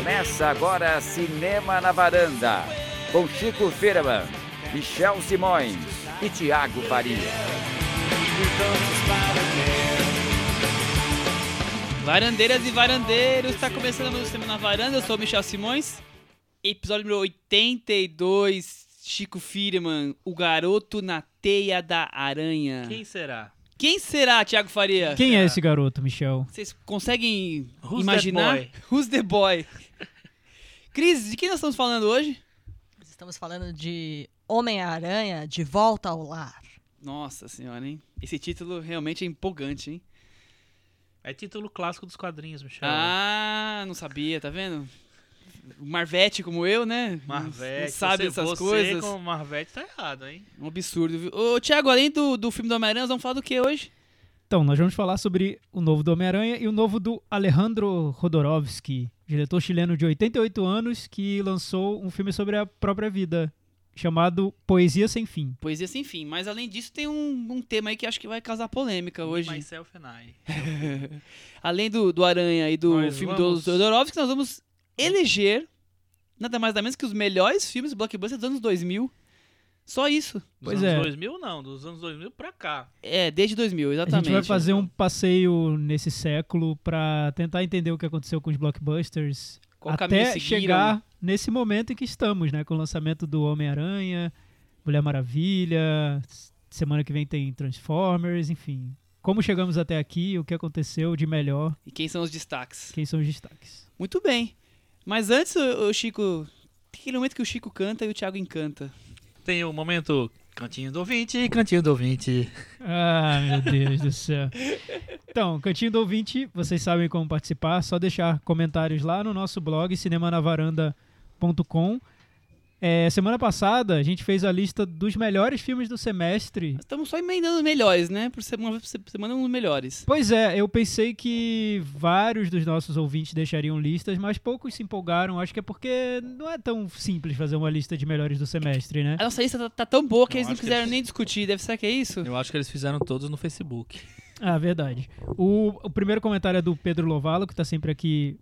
Começa agora Cinema na Varanda, com Chico Firman, Michel Simões e Tiago Faria. Varandeiras e varandeiros, está começando o Cinema na Varanda, eu sou o Michel Simões, episódio número 82, Chico Firman, o garoto na teia da aranha. Quem será? Quem será, Tiago Faria? Quem é esse garoto, Michel? Vocês conseguem Who's imaginar? that boy? Who's the boy? Cris, de quem nós estamos falando hoje? Estamos falando de Homem-Aranha de Volta ao Lar. Nossa senhora, hein? Esse título realmente é empolgante, hein? É título clássico dos quadrinhos, Michel. Ah, não sabia, tá vendo? Marvete como eu, né? Marvete. Não sabe você, essas você coisas. como Marvete tá errado, hein? Um absurdo, viu? Ô, Thiago, além do, do filme do Homem-Aranha, nós vamos falar do que hoje? Então, nós vamos falar sobre o novo do Homem-Aranha e o novo do Alejandro Rodorovsky, diretor chileno de 88 anos que lançou um filme sobre a própria vida, chamado Poesia Sem Fim. Poesia sem fim. Mas além disso, tem um, um tema aí que acho que vai causar polêmica hoje. Myself and I. Além do, do Aranha e do Nós filme vamos- do Jodorowsky, nós vamos eleger nada mais nada menos que os melhores filmes blockbuster dos anos 2000. Só isso. Dos Pois anos é. 2000 não, dos anos 2000 pra cá. É, desde 2000, A exatamente. gente vai fazer um passeio nesse século para tentar entender o que aconteceu com os blockbusters Qual até chegar nesse momento em que estamos, né, com o lançamento do Homem-Aranha, Mulher Maravilha, semana que vem tem Transformers, enfim. Como chegamos até aqui, o que aconteceu de melhor, E quem são os destaques? quem são os destaques. Muito bem. Mas antes, o, o Chico... Tem aquele momento que o Chico canta e o Thiago encanta. Tem o momento Cantinho do Ouvinte, Cantinho do Ouvinte. Ah, meu Deus do céu. Então, Cantinho do Ouvinte, vocês sabem como participar, só deixar comentários lá no nosso blog, cinemanavaranda.com. É, semana passada, a gente fez a lista dos melhores filmes do semestre. Nós estamos só emendando os melhores, né? Por semana, por semana uns melhores. Pois é, eu pensei que vários dos nossos ouvintes deixariam listas, mas poucos se empolgaram. Acho que é porque não é tão simples fazer uma lista de melhores do semestre, né? A nossa lista tá, tá tão boa que Eu eles não quiseram eles- nem discutir. Deve ser que é isso? Eu acho que eles fizeram todos no Facebook. Ah, verdade. O, o primeiro comentário é do Pedro Lovalo, que tá sempre aqui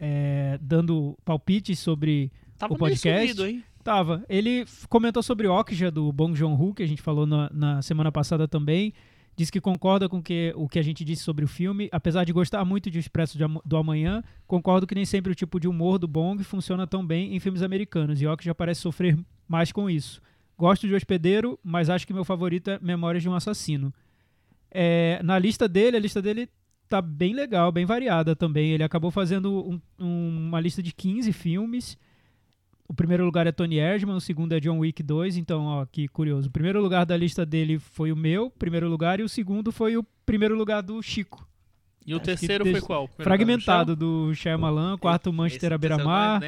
é, dando palpites sobre Tava O podcast? hein? Tava. Ele comentou sobre Okja do Bong Joon-ho, que a gente falou na, na semana passada também. Diz que concorda com que, o que a gente disse sobre o filme. Apesar de gostar muito de Expresso de do Amanhã, concordo que nem sempre o tipo de humor do Bong funciona tão bem em filmes americanos. E Okja parece sofrer mais com isso. Gosto de Hospedeiro, mas acho que meu favorito é Memórias de um Assassino. É, na lista dele, a lista dele tá bem legal, bem variada também. Ele acabou fazendo um- um- uma lista de 15 filmes. O primeiro lugar é Tony Erdman, o segundo é John Wick 2, então, ó, que curioso. O primeiro lugar da lista dele foi o meu, primeiro lugar, e o segundo foi o primeiro lugar do Chico. E o Acho terceiro foi qual? Primeiro Fragmentado do Shyamalan, o quarto Manchester à beira-mar,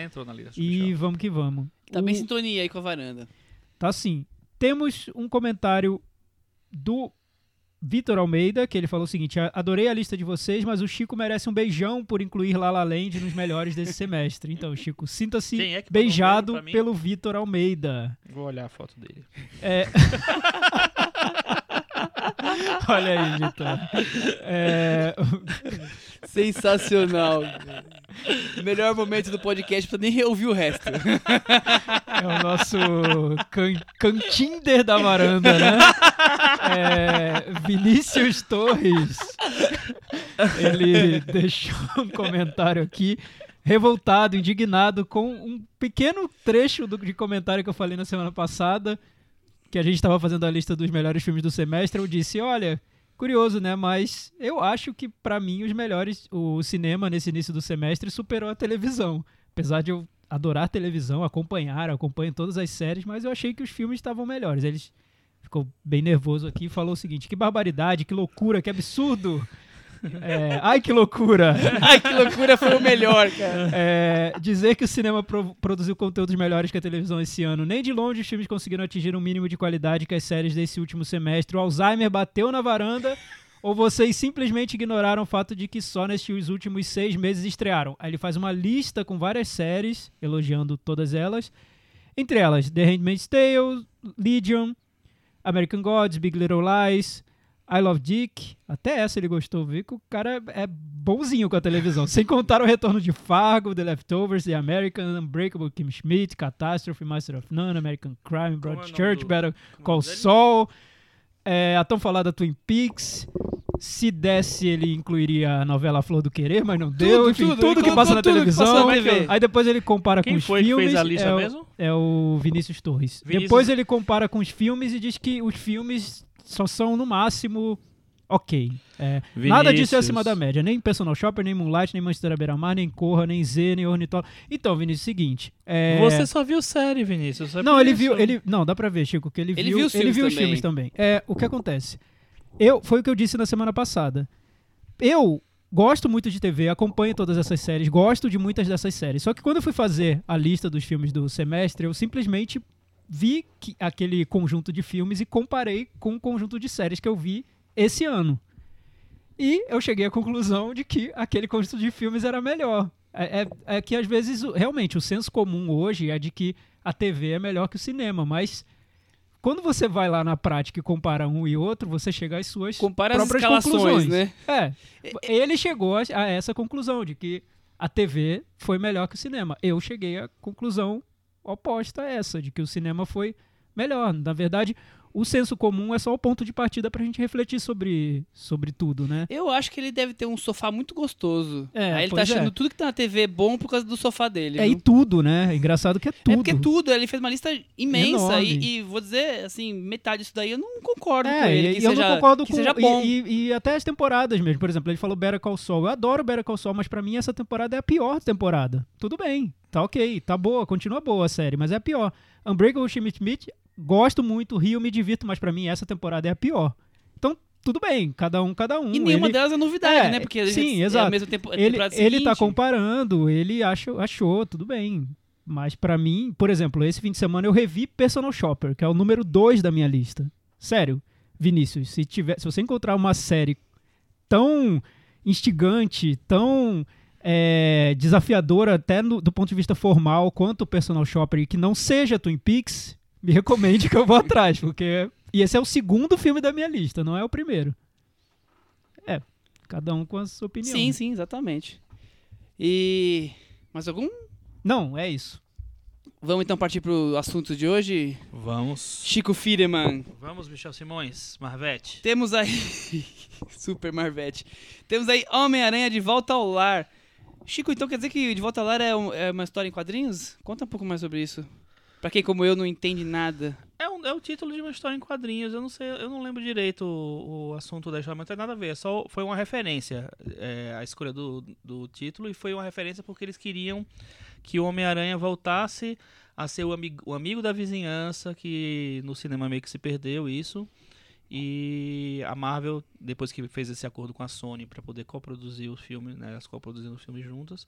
e vamos que vamos. Tá bem O- sintonia aí com a varanda. Tá assim. Temos um comentário do Vitor Almeida, que ele falou o seguinte: "A- adorei a lista de vocês, mas o Chico merece um beijão por incluir La La Land nos melhores desse semestre. Então, Chico, sinta-se é um beijado mim? pelo Vitor Almeida. Vou olhar a foto dele. É... Olha aí, Vitor. É... Sensacional. Melhor momento do podcast pra nem ouvir o resto. É o nosso can cantinder da varanda, né? É, Vinícius Torres. Ele deixou um comentário aqui, revoltado, indignado, com um pequeno trecho do, de comentário que eu falei na semana passada, que a gente estava fazendo a lista dos melhores filmes do semestre. Eu disse: olha. Curioso, né? Mas eu acho que, pra mim, os melhores. O cinema, nesse início do semestre, superou a televisão. Apesar de eu adorar televisão, acompanhar, acompanho todas as séries, mas eu achei que os filmes estavam melhores. Eles ficou bem nervoso aqui e falou o seguinte: que barbaridade, que loucura, que absurdo! É, ai, que loucura! Ai, que loucura, foi o melhor, cara. É, dizer que o cinema pro- produziu conteúdos melhores que a televisão esse ano. Nem de longe os filmes conseguiram atingir um mínimo de qualidade que as séries desse último semestre. O Alzheimer bateu na varanda. Ou vocês simplesmente ignoraram o fato de que só nestes últimos seis meses estrearam? Aí ele faz uma lista com várias séries, elogiando todas elas. Entre elas, The Handmaid's Tale, Legion, American Gods, Big Little Lies, I Love Dick, até essa ele gostou, viu que o cara é bonzinho com a televisão. Sem contar o retorno de Fargo, The Leftovers, The American, Unbreakable Kim Schmidt, Catastrophe, Master of None, American Crime, o Broadchurch, é o Call? Saul, é, a tão falada Twin Peaks. Se desse, ele incluiria a novela Flor do Querer, mas não deu. Enfim, tudo, ele que passa na tudo que televisão. passou na que Aí depois ele compara Quem com os foi que filmes. fez a lista é, o- mesmo? é o Vinícius Torres. Vinícius- Depois ele compara com os filmes e diz que os filmes só são, no máximo, ok. É, nada disso é acima da média. Nem Personal Shopper, nem Moonlight, nem Manchester Beira-Mar, nem Corra, nem Z, nem Ornitólogo. Então, Vinícius, seguinte. é, Você só viu série, Vinícius. Não, ele isso. viu. Ele, não, dá pra ver, Chico, que ele, Ele viu, viu os ele filmes viu os também. filmes também. É, o que acontece? Eu, foi o que eu disse na semana passada. Eu gosto muito de TV, acompanho todas essas séries, gosto de muitas dessas séries. Só que quando eu fui fazer a lista dos filmes do semestre, eu simplesmente vi que- aquele conjunto de filmes e comparei com o conjunto de séries que eu vi esse ano. E eu cheguei à conclusão de que aquele conjunto de filmes era melhor. É, é- é que às vezes, realmente, o senso comum hoje é de que a TV é melhor que o cinema, mas quando você vai lá na prática e compara um e outro, você chega às suas Compara as próprias escalações, conclusões. né? É, ele chegou a, a essa conclusão de que a TV foi melhor que o cinema. Eu cheguei à conclusão oposta a essa, de que o cinema foi melhor. Na verdade, o senso comum é só o ponto de partida pra gente refletir sobre, sobre tudo, né? Eu acho que ele deve ter um sofá muito gostoso. É, Aí ele tá pois achando é. tudo que tá na TV bom por causa do sofá dele. É, e viu? tudo, né? Engraçado que é tudo. É porque tudo, ele fez uma lista imensa e, e vou dizer, assim, metade disso daí eu não concordo É, com ele. e, que e eu seja, não concordo que com seja e- bom. E, e até as temporadas mesmo. Por exemplo, ele falou Better Call Saul. Eu adoro Better Call Saul, mas pra mim essa temporada é a pior temporada. Tudo bem, tá ok, tá boa, continua boa a série, mas é a pior. Unbreakable Kimmy Schmidt, gosto muito, rio, me divirto, mas pra mim essa temporada é a pior. Então, tudo bem, cada um, cada um. E nenhuma ele, delas é novidade, É, né? Porque sim, é exato. mesmo tempo, ele, ele tá comparando, ele achou, achou, tudo bem. Mas pra mim, por exemplo, esse fim de semana eu revi Personal Shopper, que é o número 2 da minha lista. Sério, Vinícius, se, tiver, se você encontrar uma série tão instigante, tão é, desafiadora até no- do ponto de vista formal quanto o Personal Shopper e que não seja Twin Peaks, me recomende que eu vou atrás, porque e esse é o segundo filme da minha lista, não é o primeiro. É, cada um com a sua opinião. Sim, né? sim, exatamente. E. Mais algum? Não, é isso. Vamos então partir pro assunto de hoje. Vamos. Chico Firman. Vamos, Michel Simões, Marvete. Temos aí. Super Marvete. Temos aí Homem-Aranha de Volta ao Lar. Chico, então quer dizer que De Volta ao Lar é, um- é uma história em quadrinhos? Conta um pouco mais sobre isso. Pra quem como eu não entende nada. É, um, é o título de uma história em quadrinhos. Eu não sei, eu não lembro direito o, o assunto da história, mas não tem nada a ver. é Só foi uma referência é, a escolha do, do título e foi uma referência porque eles queriam que o Homem-Aranha voltasse a ser o, amigo o amigo da vizinhança que no cinema meio que se perdeu isso. E a Marvel, depois que fez esse acordo com a Sony para poder coproduzir os filmes, né, elas coproduzindo os filmes juntas,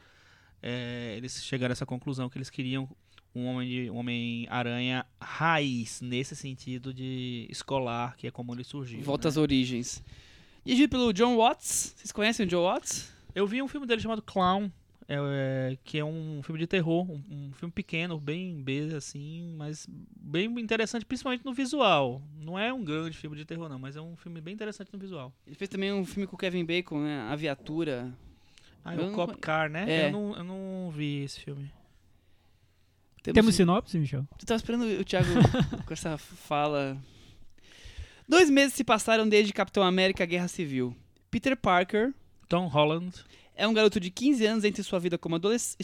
é, eles chegaram a essa conclusão que eles queriam um homem de um homem aranha raiz nesse sentido de escolar que é como ele surgiu Volta né? às origens. Dirigido pelo John Watts. Vocês conhecem o John Watts? eu vi um filme dele chamado Clown é, é, que é um filme de terror um, um filme pequeno bem B assim mas bem interessante principalmente no visual não é um grande filme de terror não mas é um filme bem interessante no visual Ele fez também um filme com o Kevin Bacon, né? A Viatura. ah, é o Cop Car né É. eu, não, eu não vi esse filme Temos sinopse, Michel? Tu tava esperando o Thiago com essa fala. Dois meses se passaram desde Capitão América Guerra Civil. Peter Parker Tom Holland é um garoto de 15 anos entre sua vida como,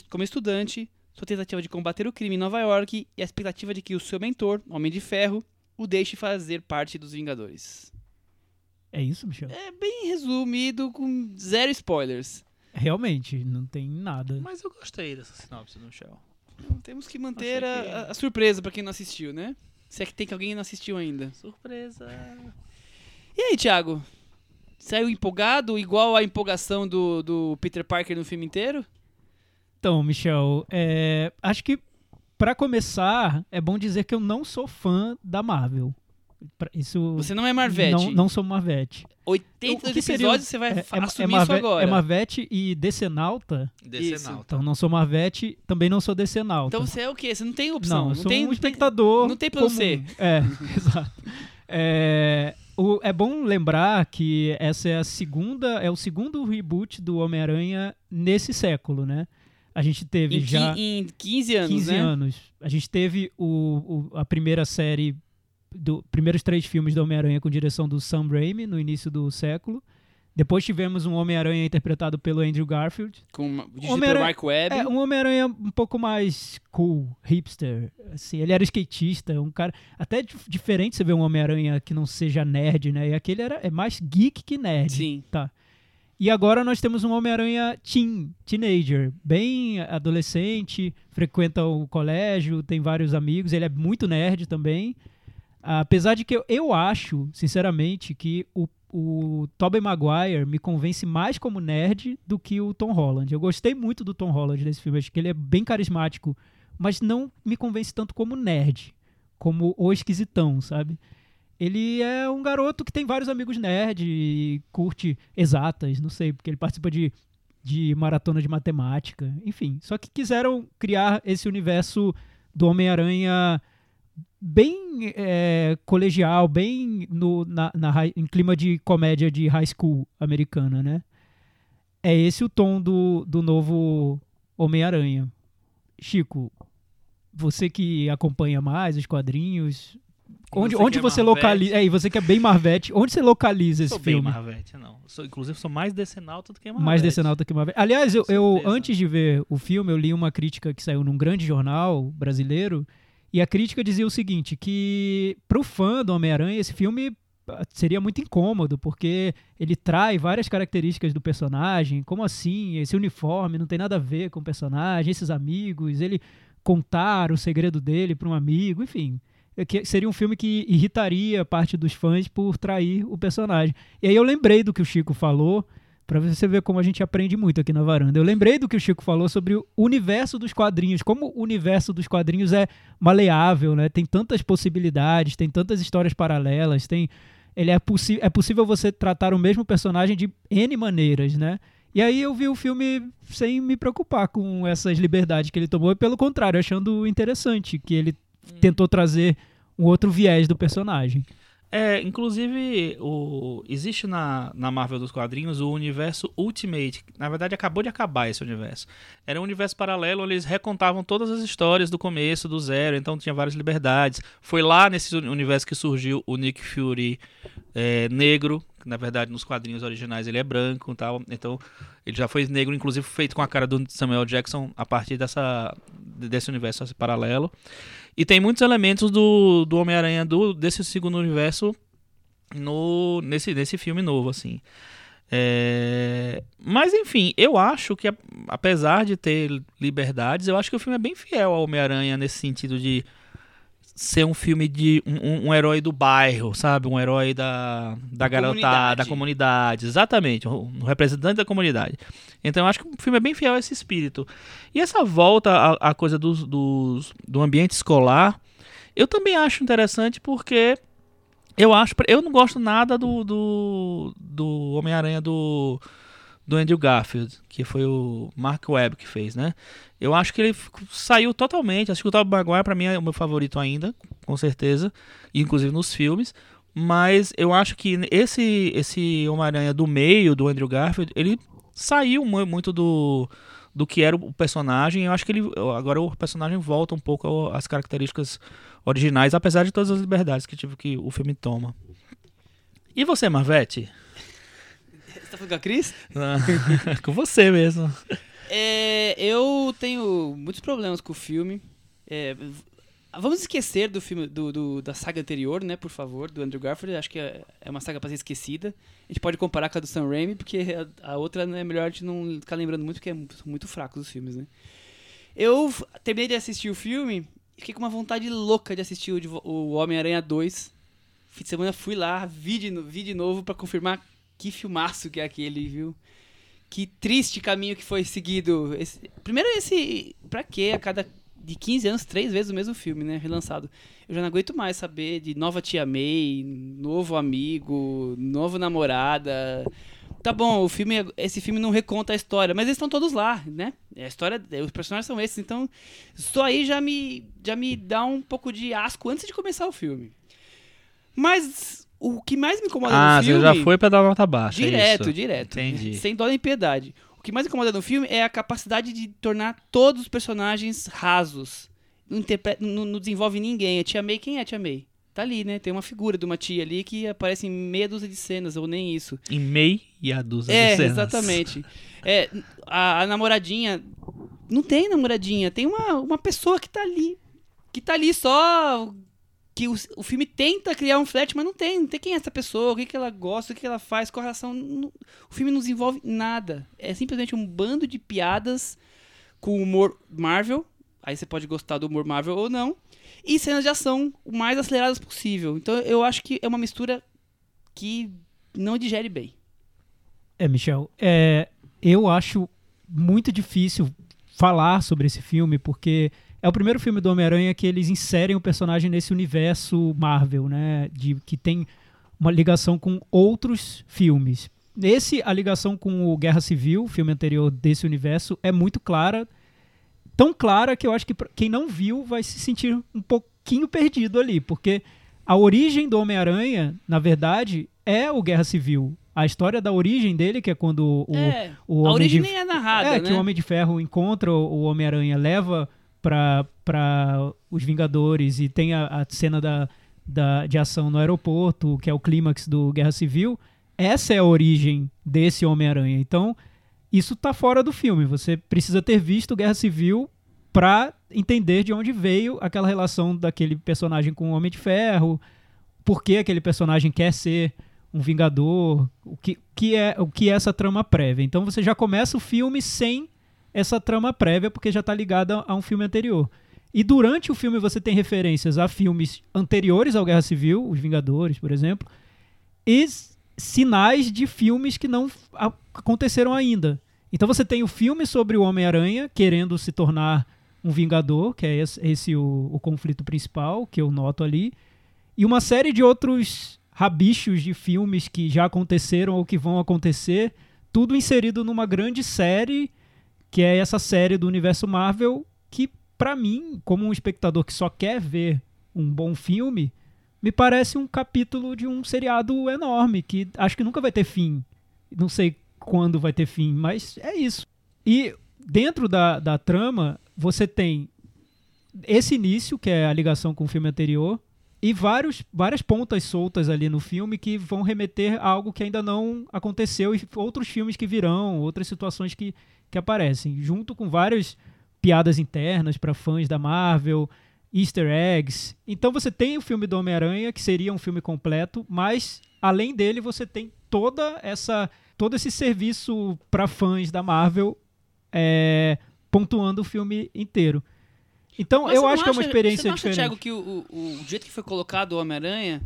como estudante, sua tentativa de combater o crime em Nova York e a expectativa de que o seu mentor, Homem de Ferro, o deixe fazer parte dos Vingadores. É isso, Michel? É bem resumido, com zero spoilers. Realmente, não tem nada. mas eu gostei dessa sinopse do Shell Temos que manter Achei que- a, a surpresa pra quem não assistiu, né? Se é que tem que alguém que não assistiu ainda. surpresa E aí, Thiago? Saiu empolgado, igual a empolgação do, do Peter Parker no filme inteiro? Então, Michel, é, acho que pra começar, é bom dizer que eu não sou fã da Marvel. Pra- Isso Você não é Marvete. não, não sou Marvete. 82 O que seria- episódios você vai É, fa- é, assumir é isso Marve- agora. É Marvete e Decenalta. Isso. Então não sou Marvete, também não sou Decenalta. Então você é o quê? Você não tem opção. não, eu sou tem, um não espectador. não tem comum. C. É, exato. É, o- é bom lembrar que essa é a segunda, é o segundo reboot do Homem-Aranha nesse século, né? A gente teve Em, já em 15 anos, 15 né? anos. A gente teve o, o- a primeira série, do primeiros três filmes do Homem-Aranha com direção do Sam Raimi no início do século. Depois tivemos um Homem-Aranha interpretado pelo Andrew Garfield. Com uma- Homem-Aranha- Mark Webb. É, um Homem-Aranha um pouco mais cool, hipster. Assim, ele era skatista, um cara. Até dif- diferente você ver um Homem-Aranha que não seja nerd, né? E aquele era, é mais geek que nerd. Sim. Tá. E agora nós temos um Homem-Aranha teen, teenager, bem adolescente, frequenta o colégio, tem vários amigos, ele é muito nerd também. Apesar de que eu, eu acho, sinceramente, que o, o Tobey Maguire me convence mais como nerd do que o Tom Holland. Eu gostei muito do Tom Holland nesse filme, acho que ele é bem carismático, mas não me convence tanto como nerd, como o esquisitão, sabe? Ele é um garoto que tem vários amigos nerd e curte exatas, não sei, porque ele participa de, de maratona de matemática, enfim. Só que quiseram criar esse universo do Homem-Aranha bem é, colegial, bem no, na, na em clima de comédia de high school americana, né? É esse o tom do, do novo Homem-Aranha. Chico, você que acompanha mais os quadrinhos, onde Você onde é você localiza. É, e você que é bem Marvete, onde você localiza esse sou bem filme? Marvete, não. Sou, inclusive, sou mais decenalto do que Marvete. Mais decenalto que Marvete. Aliás, eu, eu, antes de ver o filme, eu li uma crítica que saiu num grande jornal brasileiro, e a crítica dizia o seguinte, que pro fã do Homem-Aranha, esse filme ah, seria muito incômodo, porque ele trai várias características do personagem, como assim, esse uniforme não tem nada a ver com o personagem, esses amigos, ele contar o segredo dele para um amigo, enfim. É Seria um filme que irritaria parte dos fãs por trair o personagem. E aí eu lembrei do que o Chico falou, Pra você ver como a gente aprende muito aqui na varanda. Eu lembrei do que o Chico falou sobre o universo dos quadrinhos, como o universo dos quadrinhos é maleável, né? Tem tantas possibilidades, tem tantas histórias paralelas, tem ele é, é possível você tratar o mesmo personagem de N maneiras, né? E aí eu vi o filme sem me preocupar com essas liberdades que ele tomou, e pelo contrário, achando interessante que ele tentou trazer um outro viés do personagem. É, inclusive, o, existe na, na Marvel dos quadrinhos o universo Ultimate. Na verdade, acabou de acabar esse universo. Era um universo paralelo eles recontavam todas as histórias do começo, do zero, então tinha várias liberdades. Foi lá nesse uni- universo que surgiu o Nick Fury é, negro. Na verdade, nos quadrinhos originais ele é branco e tal. Então, ele já foi negro, inclusive feito com a cara do Samuel Jackson a partir dessa, desse universo paralelo. E tem muitos elementos do, do Homem-Aranha do, desse segundo universo no, nesse, nesse filme novo, assim. É, Mas enfim, eu acho que apesar de ter liberdades, eu acho que o filme é bem fiel ao Homem-Aranha nesse sentido de ser um filme de um, um- um herói do bairro, sabe? Um herói da, da garotada, da comunidade. Exatamente, um um representante da comunidade. Então eu acho que o filme é bem fiel a esse espírito. E essa volta à, à coisa dos, dos- do ambiente escolar, eu também acho interessante porque eu acho. Eu não gosto nada do, do, do Homem-Aranha do, do Andrew Garfield, que foi o Mark Webb que fez, né? Eu acho que ele saiu totalmente. Acho que o Tobey Maguire, pra mim, é o meu favorito ainda, com certeza. Inclusive nos filmes. Mas eu acho que esse, esse Homem-Aranha do meio, do Andrew Garfield, ele saiu mu- muito do, do que era o personagem. Eu acho que ele agora o personagem volta um pouco às características originais, apesar de todas as liberdades que, que o filme toma. E você, Marvete? Tá falando com a Cris? Com você mesmo. É, eu tenho muitos problemas com o filme. É, vamos esquecer do filme do, do- da saga anterior, né, por favor, do Andrew Garfield. Acho que é, é uma saga pra ser esquecida. A gente pode comparar com a do Sam Raimi, porque a, a outra né, é melhor a gente não ficar lembrando muito, porque é muito fracos os filmes, né? Eu terminei de assistir o filme e fiquei com uma vontade louca de assistir o, o Homem-Aranha 2. Fim de semana fui lá, vi de, vi de novo pra confirmar que filmaço que é aquele, viu? Que triste caminho que foi seguido. Esse- primeiro esse, pra quê? A cada de 15 anos, três vezes o mesmo filme, né, relançado. Eu já não aguento mais saber de nova tia May, novo amigo, novo namorada. Tá bom, o filme, esse filme não reconta a história, mas eles estão todos lá, né? A história, os personagens são esses, então só aí já me já me dá um pouco de asco antes de começar o filme. Mas o que mais me incomoda Ah, no você filme... já foi pra dar nota baixa. é Direto, isso. direto. Entendi. Sem dó nem piedade. O que mais incomoda no filme é a capacidade de tornar todos os personagens rasos. Não, interpre- não- não desenvolve ninguém. A tia May, quem é a tia May? Tá ali, né? Tem uma figura de uma tia ali que aparece em meia dúzia de cenas, ou nem isso. Em meia e a dúzia É, de cenas. exatamente. É, a, a namoradinha. Não tem namoradinha, tem uma, uma pessoa que tá ali. Que tá ali só. Que o, o filme tenta criar um flat, mas não tem. Não tem quem é essa pessoa, o que, que ela gosta, o que, que ela faz, qual a relação. não- o filme não desenvolve nada. É simplesmente um bando de piadas com humor Marvel. Aí você pode gostar do humor Marvel ou não. E cenas de ação o mais aceleradas possível. Então eu acho que é uma mistura que não digere bem. É, Michel, é, eu acho muito difícil falar sobre esse filme, porque é o primeiro filme do Homem-Aranha que eles inserem o personagem nesse universo Marvel, né? De, que tem uma ligação com outros filmes. Esse, a ligação com o Guerra Civil, o filme anterior desse universo, é muito clara. Tão clara que eu acho que quem não viu vai se sentir um pouquinho perdido ali, porque a origem do Homem-Aranha, na verdade, é o Guerra Civil. A história da origem dele, que é quando o, é, o a origem de- nem é narrada, é, né? que o Homem de Ferro encontra o o Homem-Aranha, leva para os Vingadores e tem a, a cena da, da, de ação no aeroporto, que é o clímax do Guerra Civil. Essa é a origem desse Homem-Aranha. Então, isso tá fora do filme. Você precisa ter visto Guerra Civil para entender de onde veio aquela relação daquele personagem com o Homem de Ferro, por que aquele personagem quer ser um vingador, o que, que é o que é essa trama prévia. Então você já começa o filme sem essa trama prévia porque já está ligada a um filme anterior. E durante o filme você tem referências a filmes anteriores ao Guerra Civil, Os Vingadores, por exemplo, e sinais de filmes que não aconteceram ainda. Então você tem o filme sobre o Homem-Aranha querendo se tornar um Vingador, que é esse, esse o, o conflito principal que eu noto ali, e uma série de outros rabichos de filmes que já aconteceram ou que vão acontecer, tudo inserido numa grande série, que é essa série do universo Marvel, que pra mim, como um espectador que só quer ver um bom filme, me parece um capítulo de um seriado enorme, que acho que nunca vai ter fim. Não sei quando vai ter fim, mas é isso. E dentro da, da trama, você tem esse início, que é a ligação com o filme anterior, e vários, várias pontas soltas ali no filme que vão remeter a algo que ainda não aconteceu e outros filmes que virão, outras situações que, que aparecem, junto com várias piadas internas para fãs da Marvel, easter eggs. Então você tem o filme do Homem-Aranha, que seria um filme completo, mas além dele você tem toda essa todo esse serviço para fãs da Marvel é, pontuando o filme inteiro. Então Mas eu acho que é uma acha- experiência Você não acha, diferente. Thiago, que o, o, o jeito que foi colocado o Homem-Aranha,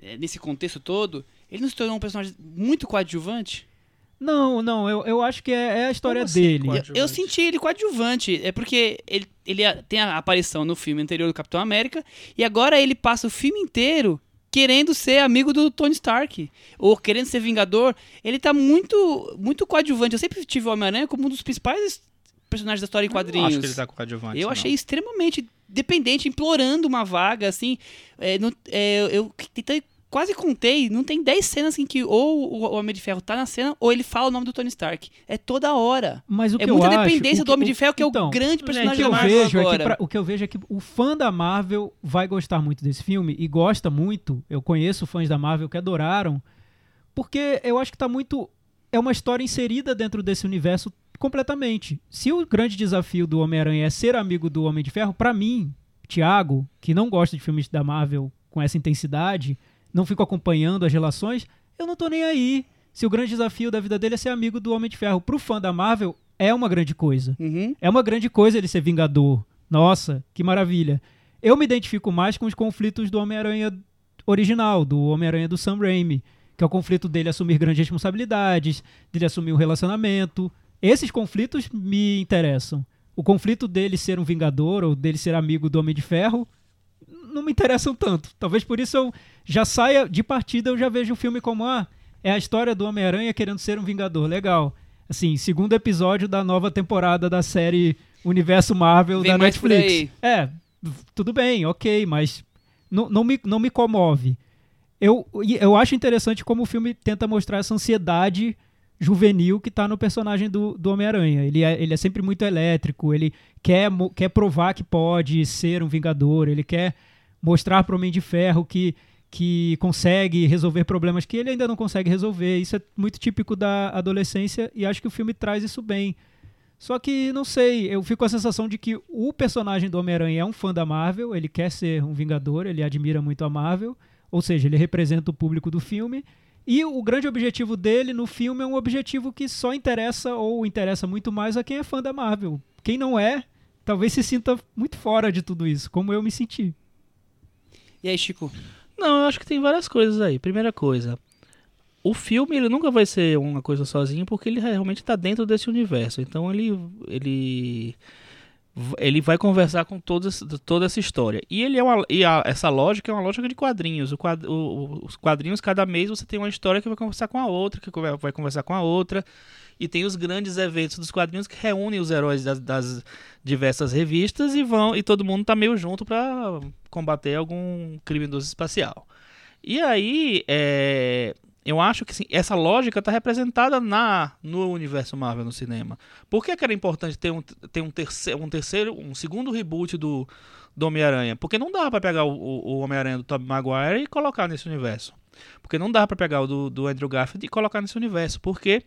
eh, nesse contexto todo, ele não se tornou um personagem muito coadjuvante? Não, não, eu, eu acho que é, é a história assim, dele. Eu, eu senti ele coadjuvante. É porque ele, ele tem a aparição no filme anterior do Capitão América, e agora ele passa o filme inteiro querendo ser amigo do Tony Stark, ou querendo ser vingador. Ele tá muito, muito coadjuvante. Eu sempre tive o Homem-Aranha como um dos principais personagens da história em Eu quadrinhos. Acho que ele tá com coadjuvante. Eu não. achei extremamente dependente, implorando uma vaga, assim. É, não- é, eu tentei, quase contei, não tem 10 cenas em que ou o Homem de Ferro tá na cena, ou ele fala o nome do Tony Stark. É toda hora. Mas o que é eu muita acho, dependência o do que- Homem de Ferro, que é então, o grande personagem que, da eu Marvel vejo é agora. que pra- o que eu vejo é que o fã da Marvel vai gostar muito desse filme e gosta muito. Eu conheço fãs da Marvel que adoraram, porque eu acho que tá muito. É uma história inserida dentro desse universo completamente. Se o grande desafio do Homem-Aranha é ser amigo do Homem de Ferro, pra mim, Thiago, que não gosta de filmes da Marvel com essa intensidade, não fico acompanhando as relações, eu não tô nem aí. Se o grande desafio da vida dele é ser amigo do Homem de Ferro, pro fã da Marvel, é uma grande coisa. Uhum. É uma grande coisa ele ser vingador. Nossa, que maravilha. Eu me identifico mais com os conflitos do Homem-Aranha original, do Homem-Aranha do Sam Raimi, que é o conflito dele assumir grandes responsabilidades, dele assumir um relacionamento. Esses conflitos me interessam. O conflito dele ser um vingador ou dele ser amigo do Homem de Ferro não me interessam tanto. Talvez por isso eu já saia de partida, eu já vejo o filme como ah, é a história do Homem-Aranha querendo ser um vingador. Legal. Assim, segundo episódio da nova temporada da série Universo Marvel Vem da Netflix. É, tudo bem, ok, mas não, não, me, não me comove. eu, eu acho interessante como o filme tenta mostrar essa ansiedade juvenil que tá no personagem do, do Homem-Aranha. Ele é, ele é sempre muito elétrico, ele quer, quer provar que pode ser um Vingador, ele quer mostrar para o Homem de Ferro que, que consegue resolver problemas que ele ainda não consegue resolver. Isso é muito típico da adolescência e acho que o filme traz isso bem. Só que, não sei, eu fico com a sensação de que o personagem do Homem-Aranha é um fã da Marvel, ele quer ser um Vingador, ele admira muito a Marvel, ou seja, ele representa o público do filme. E o grande objetivo dele no filme é um objetivo que só interessa ou interessa muito mais a quem é fã da Marvel. Quem não é, talvez se sinta muito fora de tudo isso, como eu me senti. E aí, Chico? Não, eu acho que tem várias coisas aí. Primeira coisa, o filme ele nunca vai ser uma coisa sozinho porque ele realmente está dentro desse universo. Então ele ele ele vai conversar com todas, toda essa história. E ele é uma, e a- essa lógica é uma lógica de quadrinhos. O quad- o- os quadrinhos, cada mês você tem uma história que vai conversar com a outra, que vai conversar com a outra. E tem os grandes eventos dos quadrinhos que reúnem os heróis das, das diversas revistas e vão e todo mundo tá meio junto para combater algum criminoso espacial. E aí, é, eu acho que assim, essa lógica está representada na no universo Marvel no cinema. Por que, que era importante ter um, ter um, terceiro, um terceiro, um segundo reboot do, do Homem-Aranha? Porque não dava para pegar o, o, o Homem-Aranha do Tobey Maguire e colocar nesse universo. Porque não dava para pegar o do, do Andrew Garfield e colocar nesse universo. Porque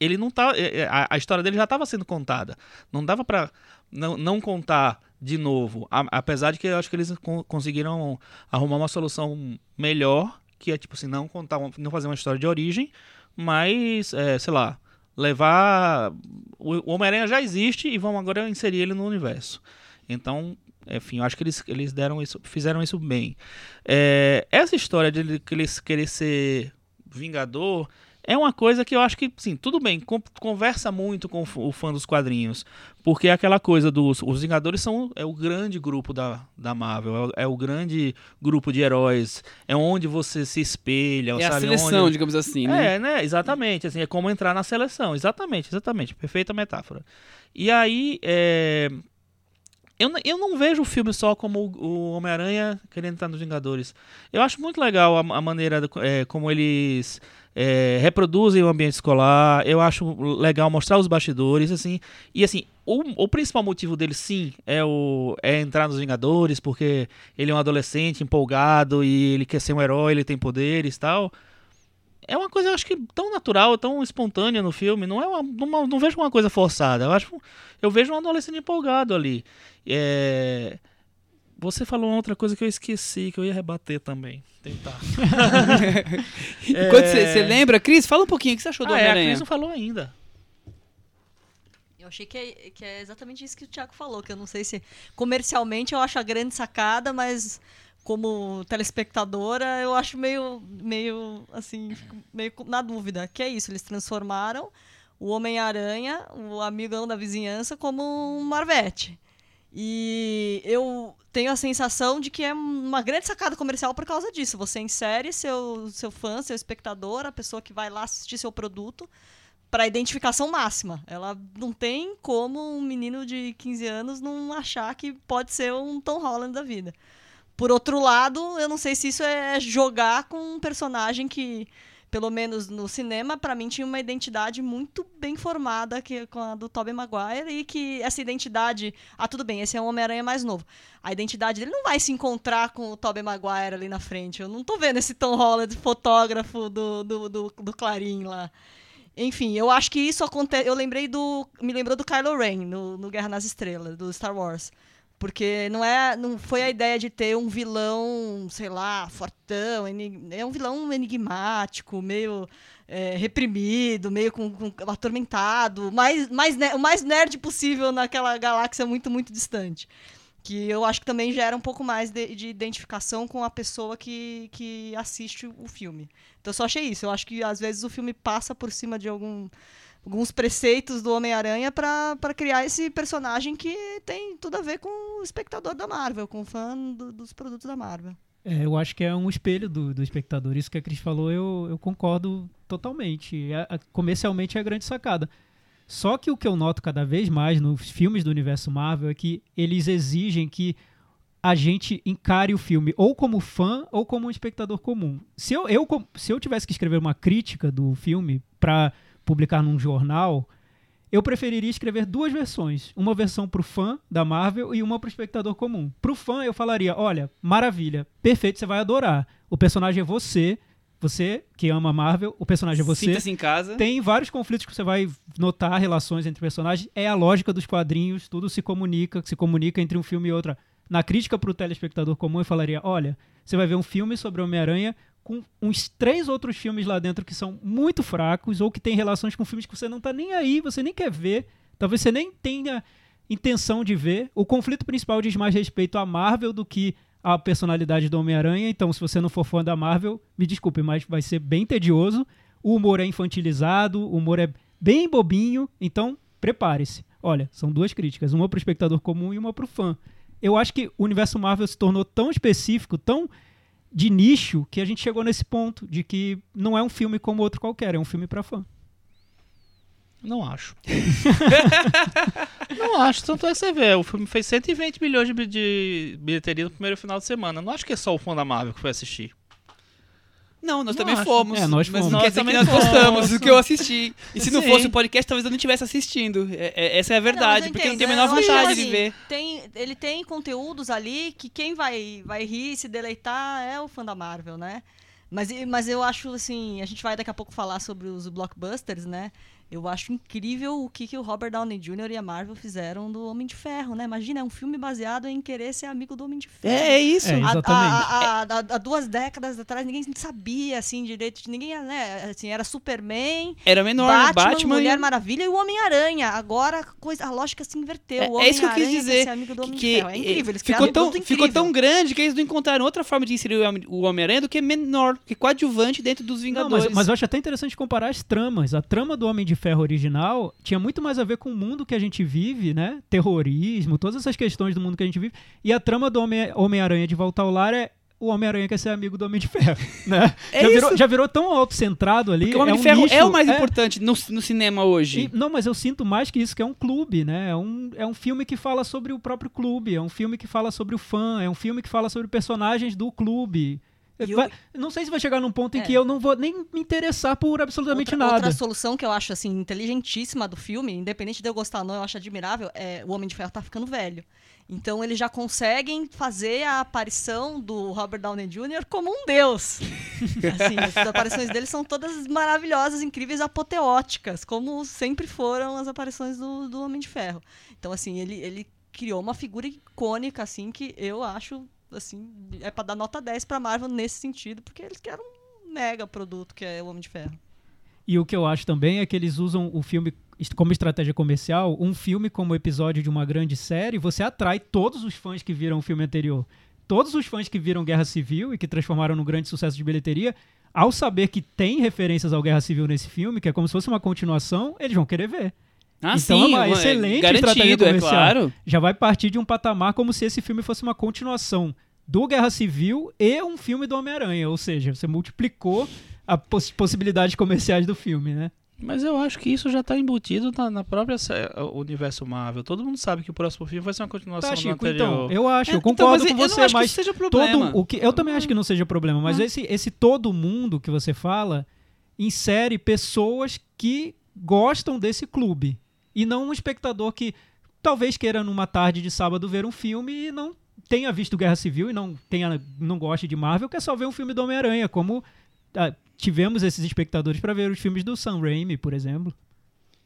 ele não tá, é, é, a, a história dele já estava sendo contada. Não dava para não, não contar de novo. A- apesar de que eu acho que eles con- conseguiram arrumar uma solução melhor, que é tipo assim, não contar, não fazer uma história de origem, mas, é, sei lá, levar. O, Homem-Aranha já existe e vamos agora inserir ele no universo. Então, enfim, eu acho que eles, eles deram isso, fizeram isso bem. É, essa história de que eles querer ser Vingador é uma coisa que eu acho que, sim, tudo bem, con- conversa muito com o fã dos quadrinhos. Porque é aquela coisa dos. Os Vingadores são é o grande grupo da, da Marvel, é o, é o grande grupo de heróis. É onde você se espelha, É a sabe? seleção, onde... digamos assim, né? É, né? Exatamente. Assim, é como entrar na seleção. Exatamente, exatamente. Perfeita metáfora. E aí, é, eu, eu não vejo o filme só como o, Homem-Aranha querendo estar nos Vingadores. Eu acho muito legal a, a maneira é, como eles é, reproduzem o ambiente escolar. Eu acho legal mostrar os bastidores, assim. E assim, o, o principal motivo dele, sim, é, o, é entrar nos Vingadores, porque ele é um adolescente empolgado e ele quer ser um herói, ele tem poderes e tal é uma coisa, eu acho que tão natural, tão espontânea no filme. Não é uma, não, não vejo uma coisa forçada. Eu acho, eu vejo um adolescente empolgado ali. É, você falou uma outra coisa que eu esqueci, que eu ia rebater também. Tentar. Enquanto você você lembra, Cris, fala um pouquinho o que você achou do Ah, é, a Homem-Aranha. Cris não falou ainda. Eu achei que é, que é exatamente isso que o Thiago falou, que eu não sei se comercialmente eu acho a grande sacada, mas como telespectadora eu acho meio, meio assim, meio na dúvida. Que é isso, eles transformaram o Homem-Aranha, o amigão da vizinhança, como um Marvete. E eu tenho a sensação de que é uma grande sacada comercial por causa disso. Você insere seu, seu fã, seu espectador, a pessoa que vai lá assistir seu produto, para identificação máxima. Ela não tem como um menino de 15 anos não achar que pode ser um Tom Holland da vida. Por outro lado, eu não sei se isso é jogar com um personagem que, pelo menos no cinema, para mim tinha uma identidade muito bem formada que com a do Tobey Maguire e que essa identidade, ah, tudo bem, esse é um Homem-Aranha mais novo. A identidade dele não vai se encontrar com o Tobey Maguire ali na frente. Eu não tô vendo esse Tom Holland fotógrafo do, do, do, do Clarim lá. Enfim, eu acho que isso acontece. Eu lembrei do. Me lembrou do Kylo Ren no, no Guerra nas Estrelas, do Star Wars. Porque não é. Não foi a ideia de ter um vilão, sei lá, fortão. É um vilão enigmático, meio é, reprimido, meio com, com- atormentado. Mais, mais, o mais nerd possível naquela galáxia muito, muito distante. Que eu acho que também gera um pouco mais de, de identificação com a pessoa que, que assiste o filme. Então eu só achei isso. Eu acho que às vezes o filme passa por cima de algum, alguns preceitos do Homem-Aranha pra criar esse personagem que tem tudo a ver com o espectador da Marvel, com o fã do- dos produtos da Marvel. É, eu acho que é um espelho do, do espectador. Isso que a Cris falou, eu, eu concordo totalmente. É- comercialmente é a grande sacada. Só que o que eu noto cada vez mais nos filmes do universo Marvel é que eles exigem que a gente encare o filme ou como fã ou como um espectador comum. Se eu, eu, se eu tivesse que escrever uma crítica do filme para publicar num jornal, eu preferiria escrever duas versões. Uma versão pro fã da Marvel e uma pro espectador comum. Pro fã, eu falaria: olha, maravilha, perfeito, você vai adorar. O personagem é você, você que ama a Marvel, o personagem é você. Sinta-se em casa. Tem vários conflitos que você vai notar, relações entre personagens. É a lógica dos quadrinhos, tudo se comunica, se comunica entre um filme e outro. Na crítica pro telespectador comum, eu falaria: olha, você vai ver um filme sobre Homem-Aranha com uns três outros filmes lá dentro que são muito fracos ou que tem relações com filmes que você não tá nem aí, você nem quer ver. Talvez você nem tenha intenção de ver. O conflito principal diz mais respeito à Marvel do que à personalidade do Homem-Aranha. Então, se você não for fã da Marvel, me desculpe, mas vai ser bem tedioso. O humor é infantilizado, o humor é bem bobinho. Então, prepare-se. Olha, são duas críticas, uma para o espectador comum e uma para o fã. Eu acho que o universo Marvel se tornou tão específico, tão de nicho, que a gente chegou nesse ponto de que não é um filme como outro qualquer, é um filme para fã. Não acho. não acho. Tanto é que você vê, o filme fez 120 milhões de, bi- de bilheteria no primeiro final de semana. Não acho que é só o fã da Marvel que foi assistir. Não, nós Não também acho. fomos. É, nós Mas fomos. não Nós quer dizer que também nós gostamos fomos. do que eu assisti. E se não Sim. fosse o podcast, talvez eu não estivesse assistindo. É- é- essa é a verdade, Não, mas porque eu não tenho a menor eu acho que, vontade de assim, ver. Tem, ele tem conteúdos ali que quem vai, vai rir, se deleitar é o fã da Marvel, né? Mas, mas eu acho assim, a gente vai daqui a pouco falar sobre os blockbusters, né? Eu acho incrível o que, que o Robert Downey Jr. e a Marvel fizeram do Homem de Ferro, né? Imagina, é um filme baseado em querer ser amigo do Homem de Ferro. É, é isso. É, Há- Exatamente. Há, há- duas décadas atrás ninguém sabia assim direito, de ninguém, né? Assim, era Superman, Era menor, né? Batman, Batman Mulher e- Maravilha e o Homem-Aranha. Agora a coisa, a lógica se inverteu. É- o é isso que eu quis dizer, ser amigo do Homem de que Ferro. É incrível, eles ficou tão, produto ficou incrível. tão grande que eles não encontraram outra forma de inserir o Homem- o Homem-Aranha do que menor, que coadjuvante dentro dos Não, Vingadores. mas, mas eu acho até interessante comparar as tramas. A trama do Homem de Ferro original tinha muito mais a ver com o mundo que a gente vive, né? Terrorismo, todas essas questões do mundo que a gente vive. E a trama do Homem- Homem-Aranha de Volta ao Lar é o Homem-Aranha quer ser amigo do Homem de Ferro, né? É já, virou, isso. já virou tão autocentrado ali. Porque o Homem é de um Ferro nicho, é o mais importante no, no cinema hoje. E- não, mas eu sinto mais que isso, que é um clube, né? É um, é um filme que fala sobre o próprio clube, é um filme que fala sobre o fã, é um filme que fala sobre personagens do clube. Vai- Não sei se vai chegar num ponto em É. que eu não vou nem me interessar por absolutamente outra, nada. outra solução que eu acho assim inteligentíssima do filme, independente de eu gostar ou não, eu acho admirável, é o Homem de Ferro tá ficando velho. Então eles já conseguem fazer a aparição do Robert Downey Jr. como um deus. assim, as aparições dele são todas maravilhosas, incríveis, apoteóticas, como sempre foram as aparições do, do Homem de Ferro. Então assim, ele, ele criou uma figura icônica assim que eu acho assim, é pra dar nota 10 pra Marvel nesse sentido, porque eles querem um mega produto que é o Homem de Ferro. E o que eu acho também é que eles usam o filme como estratégia comercial. Um filme como episódio de uma grande série, você atrai todos os fãs que viram o filme anterior. Todos os fãs que viram Guerra Civil e que transformaram num grande sucesso de bilheteria, ao saber que tem referências ao Guerra Civil nesse filme, que é como se fosse uma continuação, eles vão querer ver. Ah, Então sim, é uma uma- excelente garantido, estratégia é comercial. claro. Já vai partir de um patamar como se esse filme fosse uma continuação do Guerra Civil e um filme do Homem-Aranha. Ou seja, você multiplicou as poss possibilidades comerciais do filme, né? Mas eu acho que isso já tá embutido na, na própria universo Marvel. Todo mundo sabe que o próximo filme vai ser uma continuação Tá, do Chico, anterior. então, eu acho, É, eu então, concordo mas com eu você, não acho que mas isso seja problema. todo o que eu também acho que não seja problema, mas esse esse todo mundo que você fala insere pessoas que gostam desse clube e não um espectador que talvez queira numa tarde de sábado ver um filme e não tenha visto Guerra Civil e não tenha não goste de Marvel, quer só ver um filme do Homem-Aranha, como ah, tivemos esses espectadores para ver os filmes do Sam Raimi, por exemplo.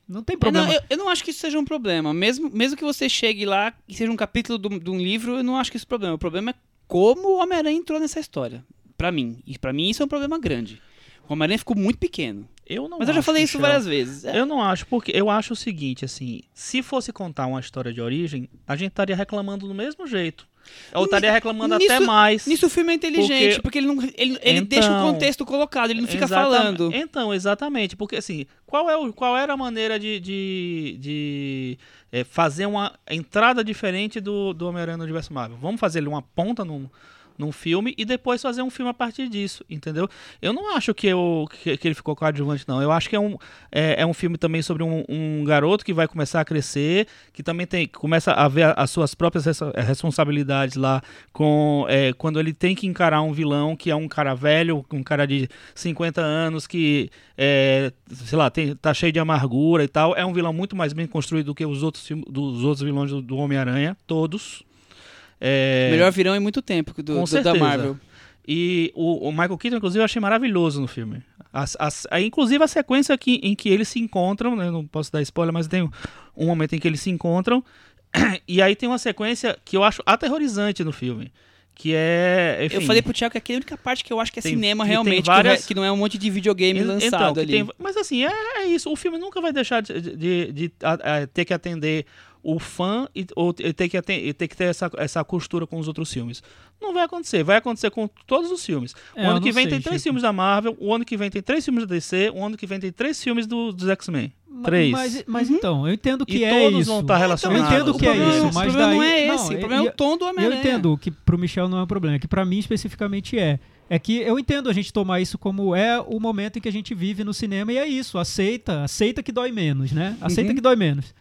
Não tem É, problema. não, eu, eu não acho que isso seja um problema. Mesmo, mesmo que você chegue lá e seja um capítulo de um livro, eu não acho que isso é um problema. O problema é como o Homem-Aranha entrou nessa história. Pra mim. E pra mim isso é um problema grande. O Homem-Aranha ficou muito pequeno. Eu não Mas eu já falei isso várias vezes. É, Eu não acho, porque eu acho o seguinte, assim, se fosse contar uma história de origem, a gente estaria reclamando do mesmo jeito. Ou estaria reclamando até Nisso- mais. Nisso o filme é inteligente, porque, Porque- ele, não, ele, ele Então- deixa o contexto colocado, ele não fica Exatamente. falando. Então, exatamente. Porque, assim, qual, é o, qual era a maneira de, de, de, é, fazer uma entrada diferente do, do Homem-Aranha no universo Marvel? Vamos fazer ele uma ponta num, num filme e depois fazer um filme a partir disso, entendeu? Eu não acho que, eu, que, que ele ficou coadjuvante, não. Eu acho que é um, é, é um filme também sobre um, um, garoto que vai começar a crescer, que também tem começa a ver as suas próprias res, responsabilidades lá com é, quando ele tem que encarar um vilão que é um cara velho, um cara de 50 anos que, é, sei lá, tem, tá cheio de amargura e tal. É um vilão muito mais bem construído do que os outros, dos outros vilões do, do Homem-Aranha, todos. É... Melhor virão em muito tempo do, do da Marvel. E o, o, Michael Keaton, inclusive, eu achei maravilhoso no filme. As, as, a, inclusive a sequência aqui, em que eles se encontram, né, não posso dar spoiler, mas tem um momento em que eles se encontram. E aí tem uma sequência que eu acho aterrorizante no filme. Que é. Enfim, eu falei pro Thiago que aqui é a única parte que eu acho que é tem, cinema realmente, várias... que, não é um monte de videogame então, lançado ali. Tem, mas assim, é, é, isso. O filme nunca vai deixar de, de, de, de a, a, ter que atender o fã e, ou ter que, ter, ter que ter essa, essa costura com os outros filmes. Não vai acontecer. Vai acontecer com todos os filmes. É, o ano que vem sei, tem três Chico. filmes da Marvel, o ano que vem tem três filmes da DC, o ano que vem tem três filmes do, dos X-Men. Três. Mas, mas uhum. então, eu entendo que e é todos isso. vão estar relacionados. Eu entendo que é isso, mas o daí... não é esse, não, o problema é o tom do Homem-Aranha. Eu entendo que pro Michel não é um problema, que para mim especificamente é. É que eu entendo a gente tomar isso como é o momento em que a gente vive no cinema e é isso, aceita, aceita que dói menos, né? Aceita uhum. que dói menos.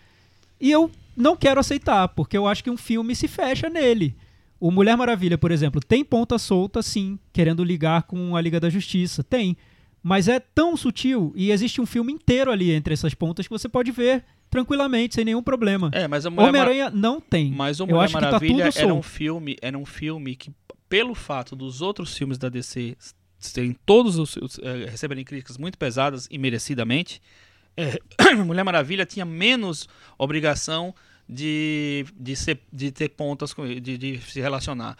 E eu não quero aceitar, porque eu acho que um filme se fecha nele. O Mulher Maravilha, por exemplo, tem ponta solta, sim, querendo ligar com a Liga da Justiça. Tem. Mas é tão sutil e existe um filme inteiro ali entre essas pontas que você pode ver tranquilamente, sem nenhum problema. É, mas Homem-Aranha Mar... não tem. Mas o Mulher Maravilha tá era um filme, era um filme que, pelo fato dos outros filmes da DC terem todos os, os é, receberem críticas muito pesadas e merecidamente, é, Mulher Maravilha tinha menos obrigação de, de, ser, de ter pontas, com, de, de se relacionar.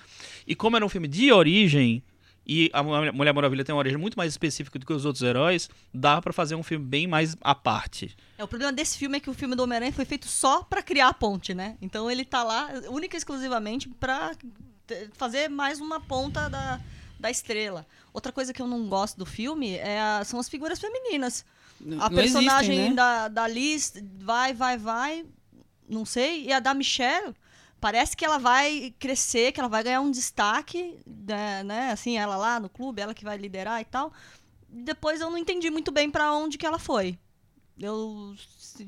E como era um filme de origem, e a Mulher Maravilha tem uma origem muito mais específica do que os outros heróis, dá para fazer um filme bem mais à parte. É, o problema desse filme é que o filme do Homem-Aranha foi feito só para criar a ponte, né? Então ele tá lá única e exclusivamente para fazer mais uma ponta da, da estrela. Outra coisa que eu não gosto do filme é a, são as figuras femininas. Não, a personagem existem, né? da, da Liz vai, vai, vai, não sei. E a da Michelle, parece que ela vai crescer, que ela vai ganhar um destaque, né, né? Assim, ela lá no clube, ela que vai liderar e tal. Depois eu não entendi muito bem para onde que ela foi. Eu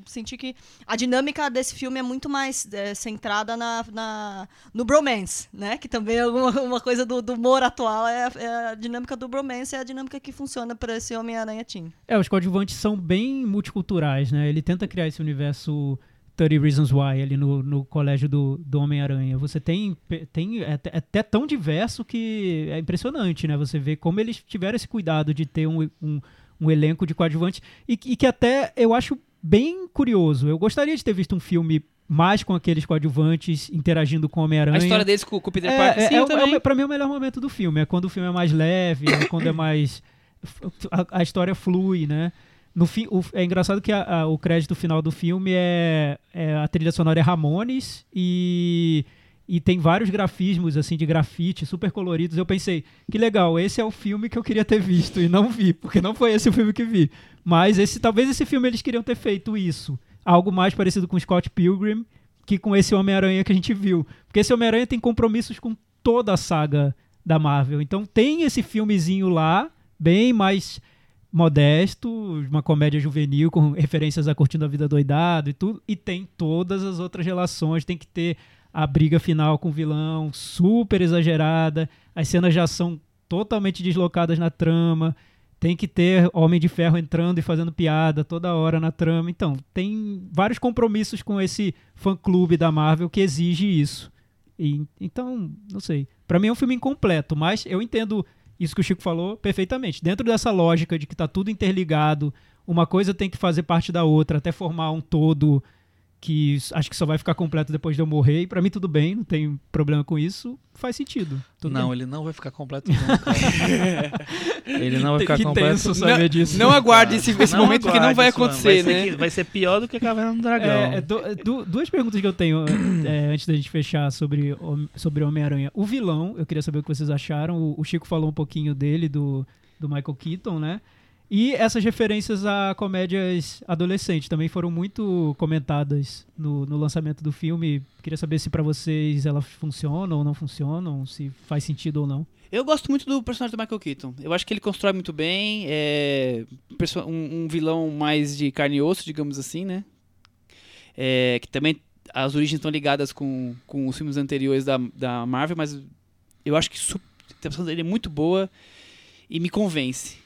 senti que a dinâmica desse filme é muito mais é, centrada na, na, no bromance, né? Que também é uma, uma coisa do, do, humor atual, é, é, a dinâmica do bromance, é a dinâmica que funciona para esse Homem-Aranha Team. É, os coadjuvantes são bem multiculturais, né? Ele tenta criar esse universo 30 Reasons Why ali no, no colégio do, do Homem-Aranha. Você tem, tem é, é, até tão diverso que é impressionante, né? Você vê como eles tiveram esse cuidado de ter um, um, um elenco de coadjuvantes e, e que até eu acho bem curioso. Eu gostaria de ter visto um filme mais com aqueles coadjuvantes interagindo com o Homem-Aranha. A história deles com, com o Peter é, Parker, é, sim, é, também. É, pra mim é o melhor momento do filme. É quando o filme é mais leve, é quando é mais... A, a, história flui, né? No fim, o, é engraçado que a, a, o crédito final do filme é, é, a trilha sonora é Ramones e e tem vários grafismos assim de grafite super coloridos. Eu pensei, que legal, esse é o filme que eu queria ter visto e não vi, porque não foi esse o filme que vi. Mas esse talvez esse filme eles queriam ter feito isso, algo mais parecido com Scott Pilgrim que com esse Homem-Aranha que a gente viu. Porque esse Homem-Aranha tem compromissos com toda a saga da Marvel. Então tem esse filmezinho lá, bem mais modesto, uma comédia juvenil com referências a Curtindo a Vida Doidado e tudo, e tem todas as outras relações, tem que ter a briga final com o vilão super exagerada, as cenas já são totalmente deslocadas na trama, tem que ter Homem de Ferro entrando e fazendo piada toda hora na trama. Então, tem vários compromissos com esse fã-clube da Marvel que exige isso. E, então, não sei. Para mim é um filme incompleto, mas eu entendo isso que o Chico falou perfeitamente. Dentro dessa lógica de que está tudo interligado, uma coisa tem que fazer parte da outra até formar um todo que acho que só vai ficar completo depois de eu morrer, e pra mim tudo bem, não tem problema com isso, faz sentido. não, bem. ele não vai ficar completo nunca. ele não vai ficar que completo. Tenso saber não, disso. Não aguarde esse, esse momento porque não vai acontecer, vai né? Ser, vai ser pior do que a Caverna do Dragão. É, é do, é do, duas perguntas que eu tenho é, antes da gente fechar sobre, sobre Homem-Aranha. O vilão, eu queria saber o que vocês acharam. O, o Chico falou um pouquinho dele, do, do Michael Keaton, né? E essas referências a comédias adolescentes também foram muito comentadas no, no lançamento do filme. Queria saber se pra vocês elas funcionam ou não funcionam, se faz sentido ou não. Eu gosto muito do personagem do Michael Keaton. Eu acho que ele constrói muito bem. É um, um vilão mais de carne e osso, digamos assim, né? É, que também as origens estão ligadas com, com os filmes anteriores da, da Marvel, mas eu acho que a interpretação dele é muito boa e me convence.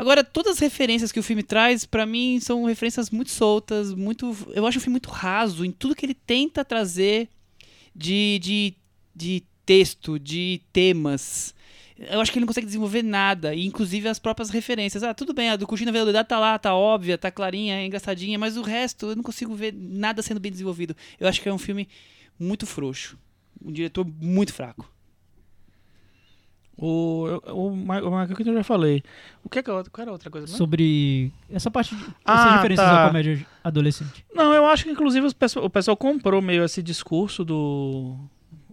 Agora, todas as referências que o filme traz, pra mim, são referências muito soltas, muito. Eu acho o filme muito raso em tudo que ele tenta trazer de, de, de texto, de temas. Eu acho que ele não consegue desenvolver nada, e inclusive as próprias referências. Ah, tudo bem, a do Curtindo a Velocidade tá lá, tá óbvia, tá clarinha, é engraçadinha, mas o resto eu não consigo ver nada sendo bem desenvolvido. Eu acho que é um filme muito frouxo. Um diretor muito fraco. O, o, o Michael Keaton eu já falei. O que é que é outra- qual era a outra coisa? mesmo? Sobre essa parte de essas Ah, referências tá. à comédia adolescente. Não, eu acho que inclusive pessoal- o pessoal comprou meio esse discurso do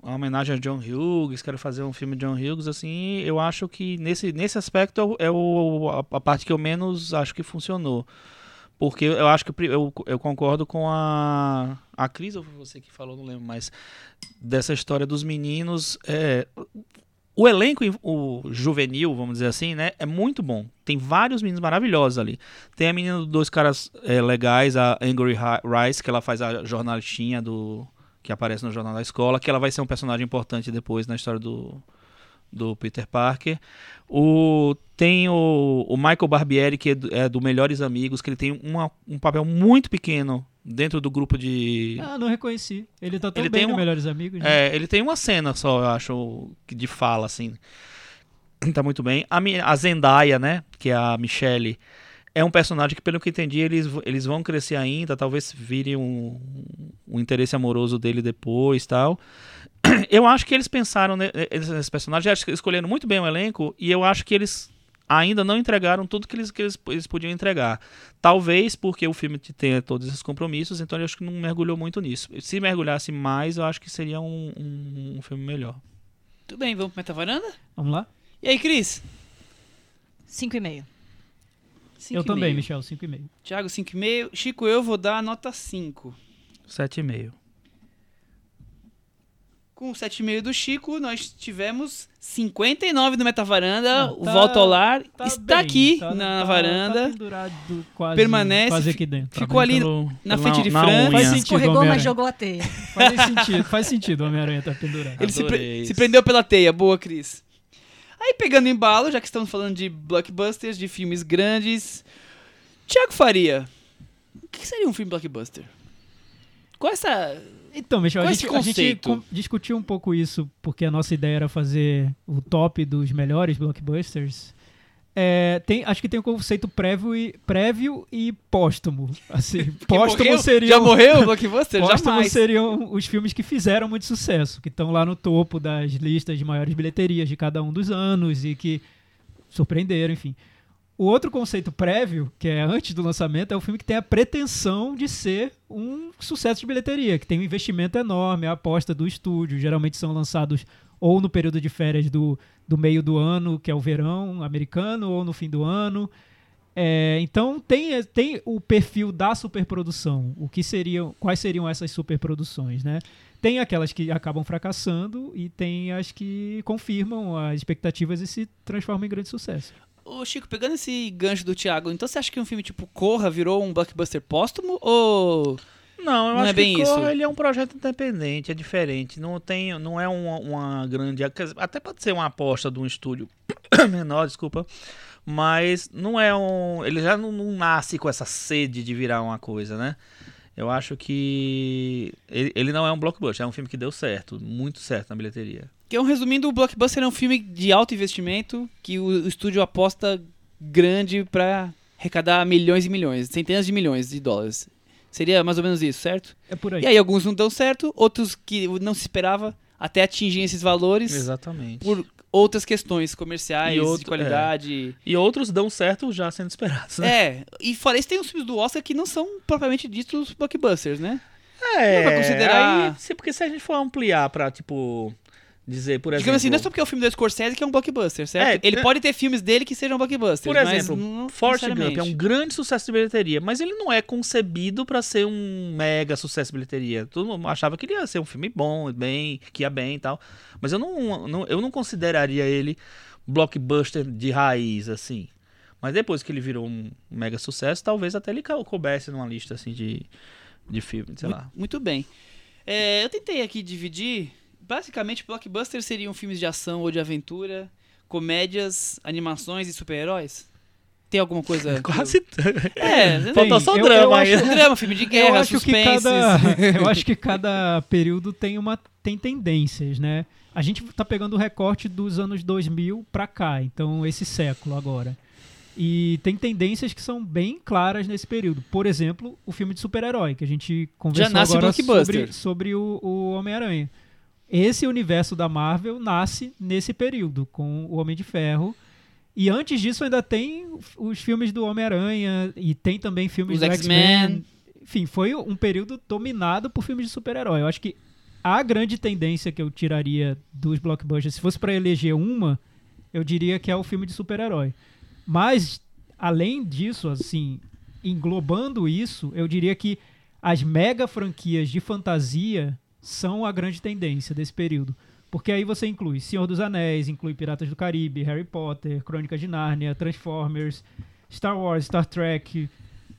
a homenagem a John Hughes, quero fazer um filme de John Hughes, assim, eu acho que nesse, nesse aspecto é, o- é a, a parte que eu menos acho que funcionou. Porque eu acho que eu, eu concordo com a, a Cris, ou você que falou, não lembro mais, dessa história dos meninos. é, o elenco, o juvenil, vamos dizer assim, né, é muito bom. Tem vários meninos maravilhosos ali. Tem a menina dos dois caras é, legais, a Angry Rice, que ela faz a jornalistinha do que aparece no jornal da escola, que ela vai ser um personagem importante depois na história do, do Peter Parker. O, tem o, o Michael Barbieri, que é do, é do Melhores Amigos, que ele tem uma- um papel muito pequeno dentro do grupo de. Ah, não reconheci. Ele tá tão Ele bem tem um- Melhores Amigos. né? É, ele tem uma cena só, eu acho, de fala, assim. Tá muito bem. A, a Zendaya, né, que é a Michelle, é um personagem que, pelo que eu entendi, eles, eles vão crescer ainda, talvez vire um, um interesse amoroso dele depois tal. Eu acho que eles pensaram nesse personagem, acho que escolheram muito bem o elenco, e eu acho que eles ainda não entregaram tudo que eles, que eles, eles podiam entregar. Talvez porque o filme tenha todos esses compromissos, então eu acho que não mergulhou muito nisso. Se mergulhasse mais, eu acho que seria um, um- um filme melhor. Tudo bem, vamos pro Metavaranda? Vamos lá? E aí, Cris? 5,5. Eu 5,5. também, Michel, 5,5. Thiago, 5,5. Chico, eu vou dar nota 5. 7,5. Com o 7,5 do Chico, nós tivemos 59 no Metavaranda. Ah, o tá- Volta ao Lar Tá está bem, aqui tá- na tá- varanda. Tá pendurado quase, Permanece, quase aqui dentro. Ficou ali Pelo- na frente de Fran. Faz sentido, Escorregou, mas jogou a teia. Faz sentido, faz sentido o Homem-Aranha tá pendurado. Ele se, pre- se prendeu pela teia. Boa, Cris. Aí, pegando embalo, já que estamos falando de blockbusters, de filmes grandes. Thiago Faria, o que seria um filme blockbuster? É essa. Então, Michel, a Qual gente, a gente com- discutiu um pouco isso, porque a nossa ideia era fazer o top dos melhores blockbusters. É, tem, acho que tem um conceito prévio e, prévio e póstumo. Assim, póstumo morreu? seria Já morreu o blockbuster? Póstumo Jamais. seriam os filmes que fizeram muito sucesso, que estão lá no topo das listas de maiores bilheterias de cada um dos anos e que surpreenderam, enfim. O outro conceito prévio, que é antes do lançamento, é o filme que tem a pretensão de ser um sucesso de bilheteria, que tem um investimento enorme, a aposta do estúdio. Geralmente são lançados ou no período de férias do, do meio do ano, que é o verão americano, ou no fim do ano. É, então tem, tem o perfil da superprodução. O que seriam, quais seriam essas superproduções, né? Tem aquelas que acabam fracassando e tem as que confirmam as expectativas e se transformam em grande sucesso. Ô, Chico, pegando esse gancho do Thiago, então você acha que um filme tipo Corra virou um blockbuster póstumo? Ou. Não, eu Não acho é bem que isso. Corra, ele é um projeto independente, é diferente. Não tem, não é uma, uma grande, até pode ser uma aposta de um estúdio menor, desculpa, mas não é um, ele já não, não nasce com essa sede de virar uma coisa, né? Eu acho que ele, ele não é um blockbuster, é um filme que deu certo, muito certo na bilheteria. Que, resumindo, o blockbuster é um filme de alto investimento que o, estúdio aposta grande pra arrecadar milhões e milhões, centenas de milhões de dólares. Seria mais ou menos isso, certo? É por aí. E aí alguns não dão certo, outros que não se esperava até atingir esses valores Exatamente. por outras questões comerciais, E outro- de qualidade. E outros dão certo já sendo esperados, né? É, e fora isso tem os filmes do Oscar que não são propriamente ditos blockbusters, né? É, Dá pra considerar- aí, se, porque se a gente for ampliar pra, tipo, dizer, por exemplo... Digamos assim, não é só porque é o filme do Scorsese que é um blockbuster, certo? É, ele é- pode ter filmes dele que sejam blockbusters, Por mas exemplo, não Forrest Gump é um grande sucesso de bilheteria, mas ele não é concebido pra ser um mega sucesso de bilheteria. Todo mundo achava que ele ia ser um filme bom, bem, que ia bem e tal. Mas eu não, não- eu não consideraria ele blockbuster de raiz, assim. Mas depois que ele virou um mega sucesso, talvez até ele cou- coubesse numa lista assim de, de filmes, sei Mu- lá. Muito bem. É, eu tentei aqui dividir. Basicamente, blockbusters seriam filmes de ação ou de aventura, comédias, animações e super-heróis? Tem alguma coisa. que Quase. eu- É, Faltou só eu- drama eu aí. acho- drama, filme de Eu guerra, acho, que suspense. cada, eu acho que cada período tem uma tem tendências, né? A gente tá pegando o recorte dos anos 2000 pra cá, então esse século agora. E tem tendências que são bem claras nesse período. Por exemplo, o filme de super-herói, que a gente conversou agora blockbuster. sobre, sobre o, o Homem-Aranha. Esse universo da Marvel nasce nesse período, com o Homem de Ferro. E antes disso ainda tem os filmes do Homem-Aranha e tem também filmes Os do X-Men. X-Men. Enfim, foi um período dominado por filmes de super-herói. Eu acho que a grande tendência que eu tiraria dos blockbusters, se fosse para eleger uma, eu diria que é o filme de super-herói. Mas, além disso, assim, englobando isso, eu diria que as mega franquias de fantasia são a grande tendência desse período. Porque aí você inclui Senhor dos Anéis, inclui Piratas do Caribe, Harry Potter, Crônicas de Nárnia, Transformers, Star Wars, Star Trek,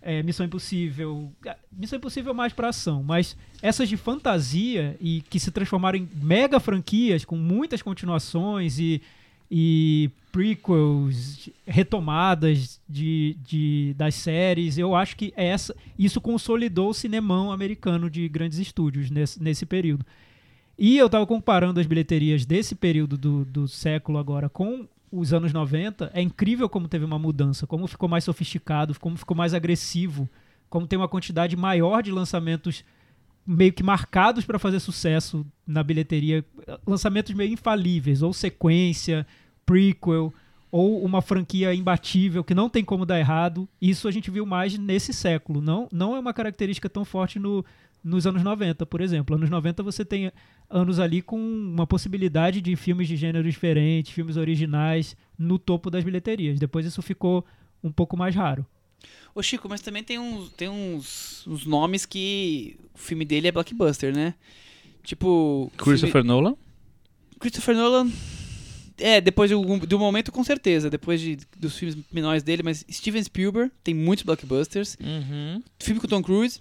é, Missão Impossível. Ah, Missão Impossível mais pra ação, mas essas de fantasia e que se transformaram em mega franquias com muitas continuações e, e prequels, retomadas de, de, das séries, eu acho que essa, isso consolidou o cinemão americano de grandes estúdios nesse, nesse período. E eu tava comparando as bilheterias desse período do, do século agora com os anos 90. É incrível como teve uma mudança, como ficou mais sofisticado, como ficou mais agressivo, como tem uma quantidade maior de lançamentos meio que marcados para fazer sucesso na bilheteria, lançamentos meio infalíveis, ou sequência, prequel, ou uma franquia imbatível que não tem como dar errado. Isso a gente viu mais nesse século. Não, não é uma característica tão forte no, nos anos 90, por exemplo. Anos 90 você tem anos ali com uma possibilidade de filmes de gêneros diferentes, filmes originais no topo das bilheterias. Depois isso ficou um pouco mais raro. Ô Chico, mas também tem uns, tem uns, uns nomes que o filme dele é blockbuster, né? Tipo. Christopher Nolan? filme- Christopher Nolan. É, depois de um, de um momento, com certeza. Depois de, dos filmes menores dele, mas Steven Spielberg tem muitos blockbusters. Uhum. Filme com Tom Cruise.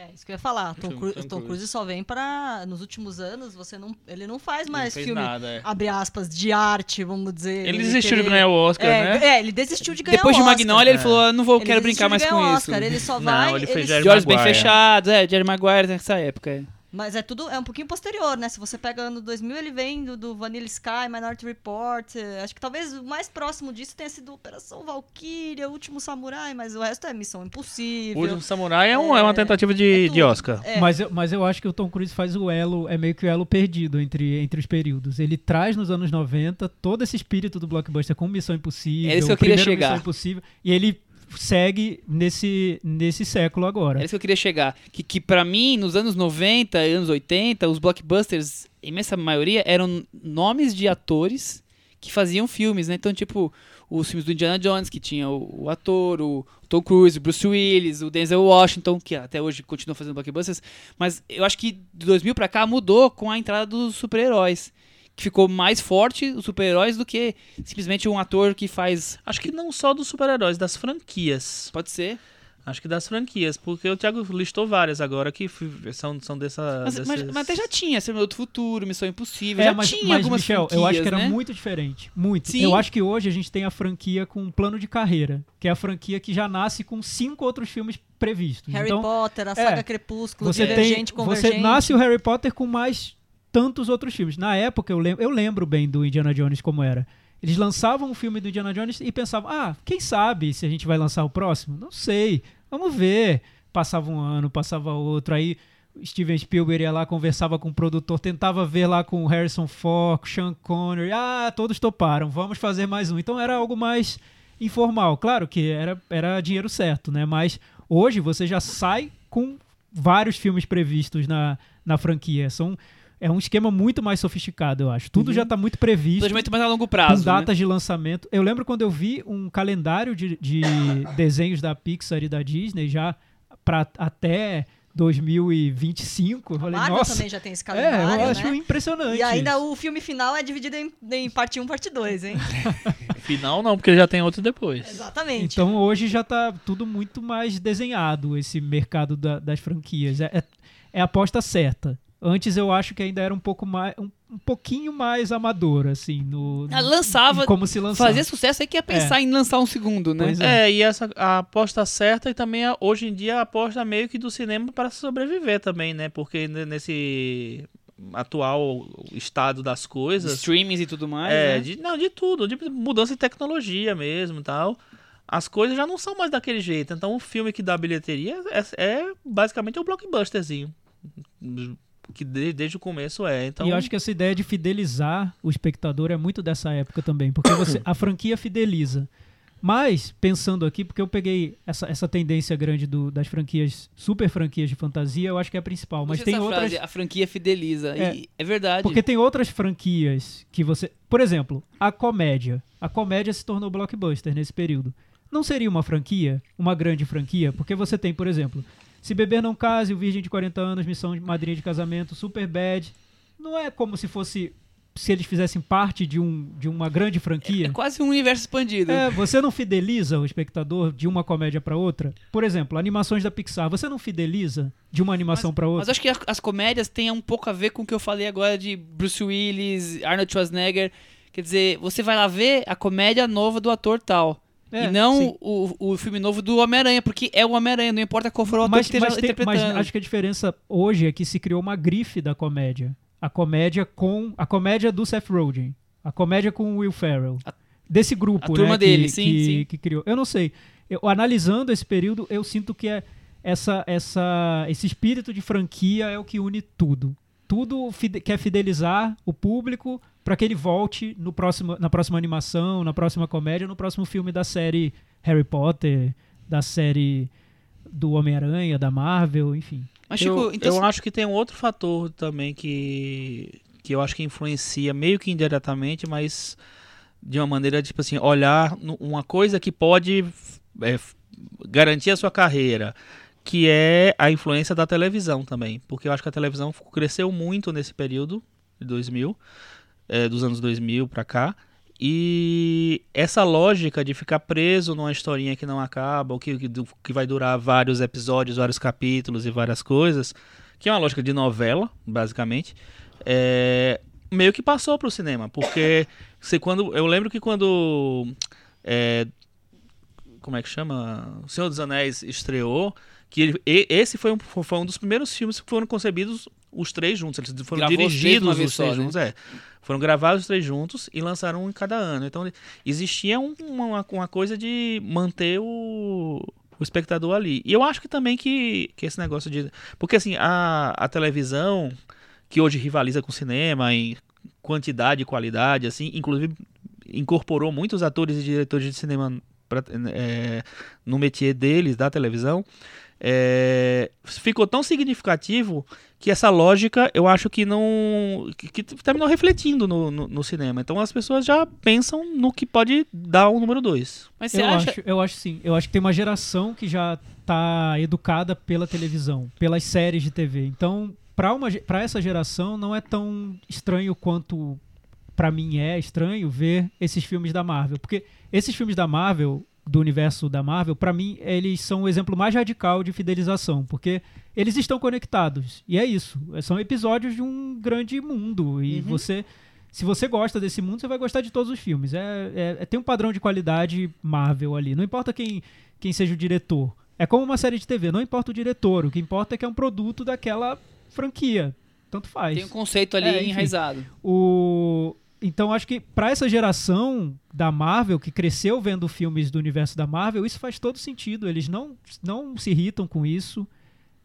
É, isso que eu ia falar. Tom, Tom- Cru- Tom Tom Cruise. Só vem para Nos últimos anos, você não, ele não faz mais fez filme, nada, é. abre aspas, de arte, vamos dizer. Ele desistiu de querer- ganhar o Oscar, é, né? É, ele desistiu de ganhar Depois o de Oscar. Magnolia, ele É. falou: "Ah, não vou, Ele quero desistiu brincar de mais com o isso. Oscar, Ele só Não, vai. ele fez Jerry De olhos bem Maguire. fechados, é, Jerry Maguire nessa época. É. Mas é tudo, é um pouquinho posterior, né? Se você pega ano 2000, ele vem do, do Vanilla Sky, Minority Report. eh, Acho que talvez o mais próximo disso tenha sido Operação Valkyria, Último Samurai, mas o resto é Missão O Impossível. Último Samurai é, um- é uma É, tentativa é de, tudo. de Oscar. É. Mas, eu, mas eu acho que o Tom Cruise faz o elo, é meio que o elo perdido entre, entre os períodos. Ele traz nos anos 90 todo esse espírito do blockbuster com Missão Impossível. É isso que eu o queria chegar. Missão Impossível, e ele segue nesse, nesse século agora. Era isso que eu queria chegar. Que, que para mim, nos anos 90 e anos 80, os blockbusters, imensa maioria, eram nomes de atores que faziam filmes, né? Então, tipo, os filmes do Indiana Jones, que tinha o, o ator, o Tom Cruise, o Bruce Willis, o Denzel Washington, que até hoje continua fazendo blockbusters. Mas eu acho que de 2000 pra cá mudou com a entrada dos super-heróis. Ficou mais forte os super-heróis do que simplesmente um ator que faz. Acho que não só dos super-heróis, das franquias. Pode ser. Acho que das franquias, porque o Thiago listou várias agora que são, são dessa. Mas, mas- desses- mas até já tinha, Semana do Futuro, Missão Impossível. É, já mas, tinha mas, algumas Michel, eu franquias, acho que era né? muito diferente. Muito. Sim. Eu acho que hoje a gente tem a franquia com um plano de carreira, que é a franquia que já nasce com cinco outros filmes previstos. Harry então, Potter, a saga é, Crepúsculo, você tem, Divergente, Convergente. você nasce o Harry Potter com mais tantos outros filmes. Na época eu lembro, eu lembro bem do Indiana Jones como era. Eles lançavam um filme do Indiana Jones e pensavam: "Ah, quem sabe se a gente vai lançar o próximo? Não sei. Vamos ver". Passava um ano, passava outro, aí Steven Spielberg ia lá, conversava com o produtor, tentava ver lá com Harrison Ford, Sean Connery. Ah, todos toparam, vamos fazer mais um. Então era algo mais informal. Claro que era, era dinheiro certo, né? Mas hoje você já sai com vários filmes previstos na, na franquia. São é um esquema muito mais sofisticado, eu acho. Tudo já tá muito previsto. Planejamento mais a longo Com prazo. né? datas de lançamento. Eu lembro quando eu vi um calendário de, de desenhos da Pixar e da Disney já para até 2025. Eu falei, Marvel nossa. também já tem esse É, calendário, eu acho né? impressionante. E ainda isso. o filme final é dividido em, em parte 1 parte 2, hein? Final não, porque já tem outro depois. Exatamente. Então hoje já tá tudo muito mais desenhado, esse mercado da- das franquias. É, é, é a aposta certa. Antes eu acho que ainda era um pouco mais. um, um pouquinho mais amador, assim, no. Ah, lançava, como se lançava. fazia sucesso aí que ia pensar em lançar um segundo, né? É. É, e essa a aposta certa e também a- hoje em dia a aposta meio que do cinema para sobreviver também, né? Porque ne- nesse atual estado das coisas, Streamings e tudo mais. é, né? de, não, de tudo, de mudança de tecnologia mesmo, e tal. As coisas já não são mais daquele jeito. Então o filme que dá bilheteria é, é basicamente um blockbusterzinho. Que de- desde o começo é. Então, E eu acho que essa ideia de fidelizar o espectador é muito dessa época também, porque você, a franquia fideliza. Mas, pensando aqui, porque eu peguei essa, essa tendência grande do- das franquias, super franquias de fantasia, eu acho que é a principal. Mas Gostei tem outras. frase, a franquia fideliza. É. E é verdade. Porque tem outras franquias que você. Por exemplo, a comédia. A comédia se tornou blockbuster nesse período. Não seria uma franquia? Uma grande franquia? Porque você tem, por exemplo, Se Beber Não Case, O Virgem de 40 Anos, Missão de Madrinha de Casamento, Super Bad. Não é como se fosse. Se eles fizessem parte de, um, de uma grande É franquia. quase um universo expandido. É, você não fideliza o espectador de uma comédia pra outra? Por exemplo, animações da Pixar, você não fideliza de uma animação pra Mas outra? acho que as, as comédias têm um pouco a ver com o que eu falei agora de Bruce Willis, Arnold Schwarzenegger. Quer dizer, você vai lá ver a comédia nova do ator tal. É, e não o, o filme novo do Homem-Aranha, porque é o Homem-Aranha, não importa qual for o ator mas, que esteja mas tem- mas interpretando. acho que a diferença hoje é que se criou uma grife da comédia. A comédia com. A comédia do Seth Rogen. A comédia com o Will Ferrell. A- Desse grupo, a turma né, dele, que, sim, que, sim. que criou. Eu não sei. Eu, analisando esse período, eu sinto que é essa, essa, esse espírito de franquia é o que une tudo. Tudo fide- quer fidelizar o público para que ele volte no próximo, na próxima animação, na próxima comédia, no próximo filme da série Harry Potter, da série do Homem-Aranha, da Marvel, enfim. Mas, Chico, eu, então. eu acho que tem um outro fator também que, que eu acho que influencia meio que indiretamente, mas de uma maneira, tipo assim, olhar uma coisa que pode é, garantir a sua carreira, que é a influência da televisão também. Porque eu acho que a televisão cresceu muito nesse período de 2000, é, dos anos 2000 pra cá. E essa lógica de ficar preso numa historinha que não acaba, ou que, que, que vai durar vários episódios, vários capítulos e várias coisas, que é uma lógica de novela, basicamente, é, meio que passou pro cinema. Porque você, quando, eu lembro que quando. é, como é que chama? O Senhor dos Anéis estreou, que ele- esse foi um, foi um dos primeiros filmes que foram concebidos os três juntos. Eles foram Gravou os três de dirigidos os três só, né? juntos, é. Foram gravados os três juntos e lançaram um em cada ano. Então existia um- uma, uma coisa de manter o, o espectador ali. E eu acho que também que, que esse negócio de. Porque assim, a, a televisão, que hoje rivaliza com o cinema em quantidade e qualidade, assim, inclusive incorporou muitos atores e diretores de cinema pra, é, no métier deles, da televisão, é, ficou tão significativo que essa lógica eu acho que não. que, que terminou refletindo no, no, no cinema. Então as pessoas já pensam no que pode dar o número 2. Mas você Eu acha. acho, eu acho sim. Eu acho que tem uma geração que já tá educada pela televisão, pelas séries de TV. Então, para uma para essa geração não é tão estranho quanto para mim é estranho ver esses filmes da Marvel, porque esses filmes da Marvel do universo da Marvel, para mim eles são o exemplo mais radical de fidelização, porque eles estão conectados. E é isso, são episódios de um grande mundo e Uhum. você se você gosta desse mundo, você vai gostar de todos os filmes. É, é- é- tem um padrão de qualidade Marvel ali. Não importa quem, quem seja o diretor. É como uma série de TV, não importa o diretor. O que importa é que é um produto daquela franquia. Tanto faz. Tem um conceito ali É, enraizado. O... Então acho que pra essa geração da Marvel, que cresceu vendo filmes do universo da Marvel, isso faz todo sentido. Eles não, não se irritam com isso.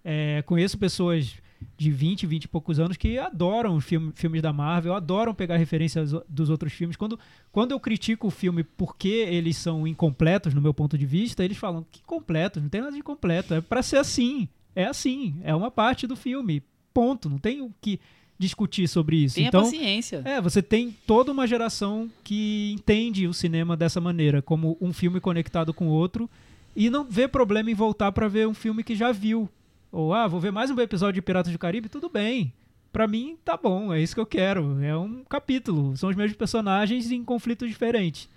É, conheço pessoas de 20, 20 e poucos anos que adoram filme, filmes da Marvel, adoram pegar referências dos outros filmes. Quando, quando eu critico o filme porque eles são incompletos, no meu ponto de vista, eles falam que completos, não tem nada de completo. É pra ser assim. É assim. É uma parte do filme. Ponto. Não tem o que discutir sobre isso. Tenha então, paciência. é, você tem toda uma geração que entende o cinema dessa maneira, como um filme conectado com o outro, e não vê problema em voltar pra ver um filme que já viu. Ou, ah, vou ver mais um episódio de Piratas do Caribe, tudo bem. Pra mim, tá bom, é isso que eu quero. É um capítulo, são os mesmos personagens em conflitos diferentes.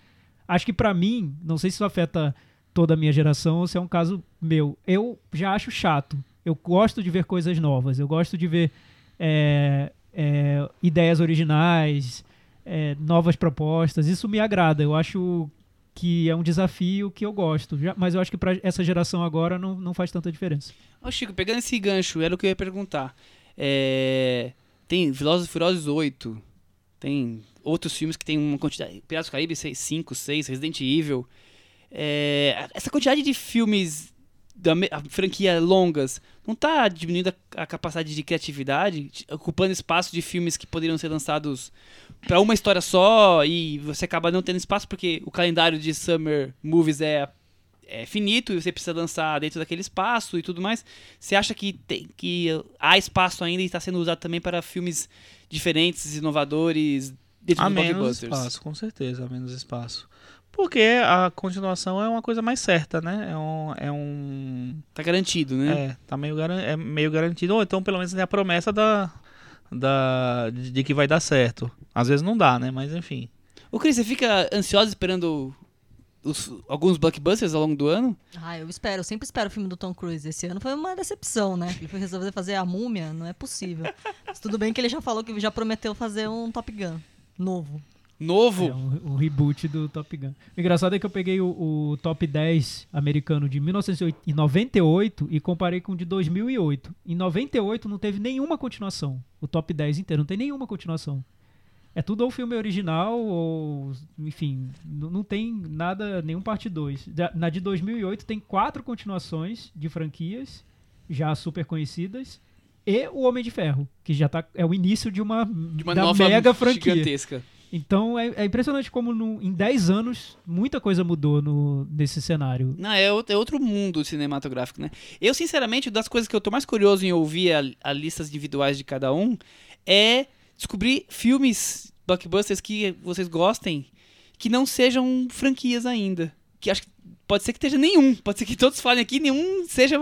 Acho que pra mim, não sei se isso afeta toda a minha geração ou se é um caso meu, eu já acho chato. Eu gosto de ver coisas novas, eu gosto de ver é, é, ideias originais, é, novas propostas. Isso me agrada. Eu acho que é um desafio que eu gosto. Já- mas eu acho que para essa geração agora não, não faz tanta diferença. Ô Chico, pegando esse gancho, era o que eu ia perguntar. É, Tem e Furiosos 8, tem outros filmes que tem uma quantidade... Piratas do Caribe, 5, 6, Resident Evil. É, Essa quantidade de filmes da a franquia longas não tá diminuindo a, a capacidade de criatividade, de- ocupando espaço de filmes que poderiam ser lançados pra uma história só e você acaba não tendo espaço porque o calendário de Summer Movies é é finito e você precisa lançar dentro daquele espaço e tudo mais. Você acha que, tem, que há espaço ainda e está sendo usado também para filmes diferentes, inovadores, dentro Há dos menos espaço, com certeza, há menos espaço. Porque a continuação é uma coisa mais certa, né? É um. É, um, Tá garantido, né? é tá meio, garan- é meio garantido. Ou então, pelo menos, tem a promessa da, da, de, que vai dar certo. Às vezes não dá, né? Mas enfim. O Cris, você fica ansioso esperando os- alguns blockbusters ao longo do ano? Ah, eu espero, eu sempre espero o filme do Tom Cruise. Esse ano foi uma decepção, né? Ele foi resolver fazer a múmia, não é possível. Mas tudo bem que ele já falou que já prometeu fazer um Top Gun novo. Novo? É um, um reboot do Top Gun. O engraçado é que eu peguei o, o top 10 americano de 1998 e comparei com o de 2008. Em 98 não teve nenhuma continuação. O top 10 inteiro não tem nenhuma continuação. É tudo ou filme original ou, enfim, não tem nada, nenhum parte 2. Da- Na de 2008 tem quatro continuações de franquias já super conhecidas e o Homem de Ferro, que já tá é o início de uma, De uma da nova mega franquia. gigantesca. Então é, é impressionante como no- em 10 anos muita coisa mudou no, nesse cenário. Não, é é outro mundo cinematográfico, né? Eu, sinceramente, das coisas que eu tô mais curioso em ouvir a, a listas individuais de cada um é descobrir filmes blockbusters que vocês gostem que não sejam franquias ainda. Que acho que pode ser que esteja nenhum. Pode ser que todos falem aqui, nenhum seja.